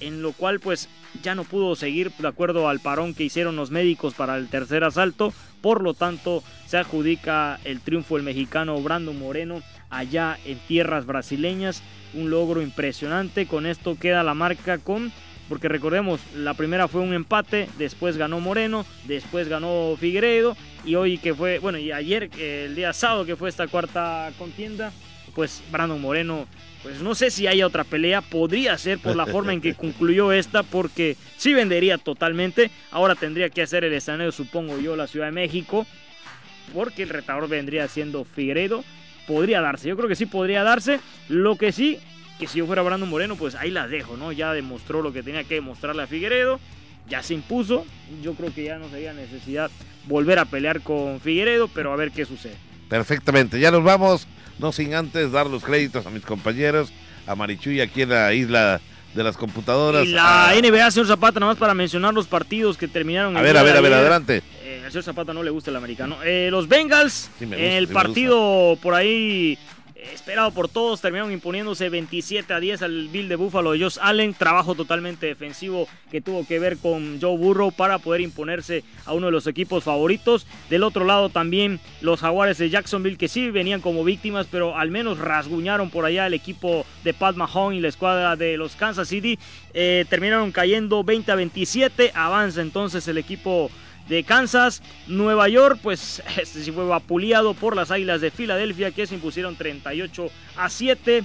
S2: en lo cual pues ya no pudo seguir de acuerdo al parón que hicieron los médicos para el tercer asalto. Por lo tanto, se adjudica el triunfo el mexicano Brando Moreno allá en tierras brasileñas. Un logro impresionante. Con esto queda la marca con porque recordemos, la primera fue un empate, después ganó Moreno, después ganó Figueiredo y hoy que fue, bueno, y ayer, el día sábado que fue esta cuarta contienda, pues Brandon Moreno, pues no sé si haya otra pelea, podría ser por la forma en que concluyó esta, porque sí vendería totalmente, ahora tendría que hacer el escenario, supongo yo, la Ciudad de México, porque el retador vendría siendo Figueiredo, podría darse, yo creo que sí podría darse, lo que sí, que si yo fuera Brandon Moreno, pues ahí las dejo, ¿no? Ya demostró lo que tenía que demostrarle a Figueiredo, ya se impuso, yo creo que ya no sería necesidad volver a pelear con Figueiredo, pero a ver qué sucede.
S1: Perfectamente, ya nos vamos, no sin antes dar los créditos a mis compañeros, a Marichuy aquí en la isla de las computadoras.
S2: Y la NBA, señor Zapata, nada más para mencionar los partidos que terminaron.
S1: A ver, a ver, a ver, adelante.
S2: Eh, al señor Zapata no le gusta el americano. Eh, los Bengals, el partido por ahí esperado por todos, terminaron imponiéndose 27 a 10 al Bill de Buffalo de Josh Allen. Trabajo totalmente defensivo que tuvo que ver con Joe Burrow para poder imponerse a uno de los equipos favoritos. Del otro lado también los Jaguares de Jacksonville que sí venían como víctimas, pero al menos rasguñaron por allá el equipo de Pat Mahone y la escuadra de los Kansas City. Eh, terminaron cayendo 20 a 27. Avanza entonces el equipo de Kansas. Nueva York, pues este sí fue vapuleado por las Águilas de Filadelfia que se impusieron 38 a 7.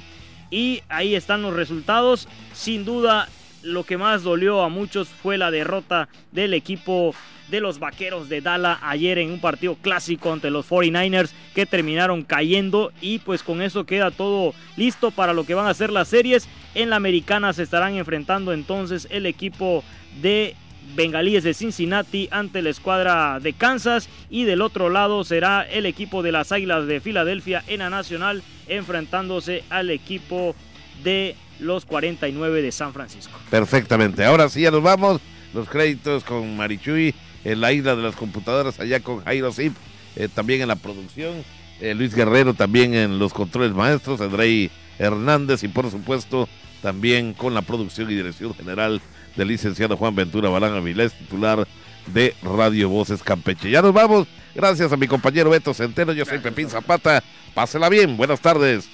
S2: Y ahí están los resultados. Sin duda, lo que más dolió a muchos fue la derrota del equipo de los Vaqueros de Dallas ayer en un partido clásico ante los 49ers que terminaron cayendo y pues con eso queda todo listo para lo que van a ser las series. En la americana se estarán enfrentando entonces el equipo de Bengalíes de Cincinnati ante la escuadra de Kansas y del otro lado será el equipo de las Águilas de Filadelfia en la Nacional enfrentándose al equipo de los 49 de San Francisco.
S1: Perfectamente, ahora sí ya nos vamos, los créditos con Marichuy en la isla de las computadoras allá con Jairo Zip, eh, también en la producción, eh, Luis Guerrero también en los controles maestros, Andrei Hernández y por supuesto también con la producción y dirección general del licenciado Juan Ventura Balán Avilés, titular de Radio Voces Campeche. Ya nos vamos. Gracias a mi compañero Beto Centeno. Yo soy Pepín Zapata. Pásela bien. Buenas tardes.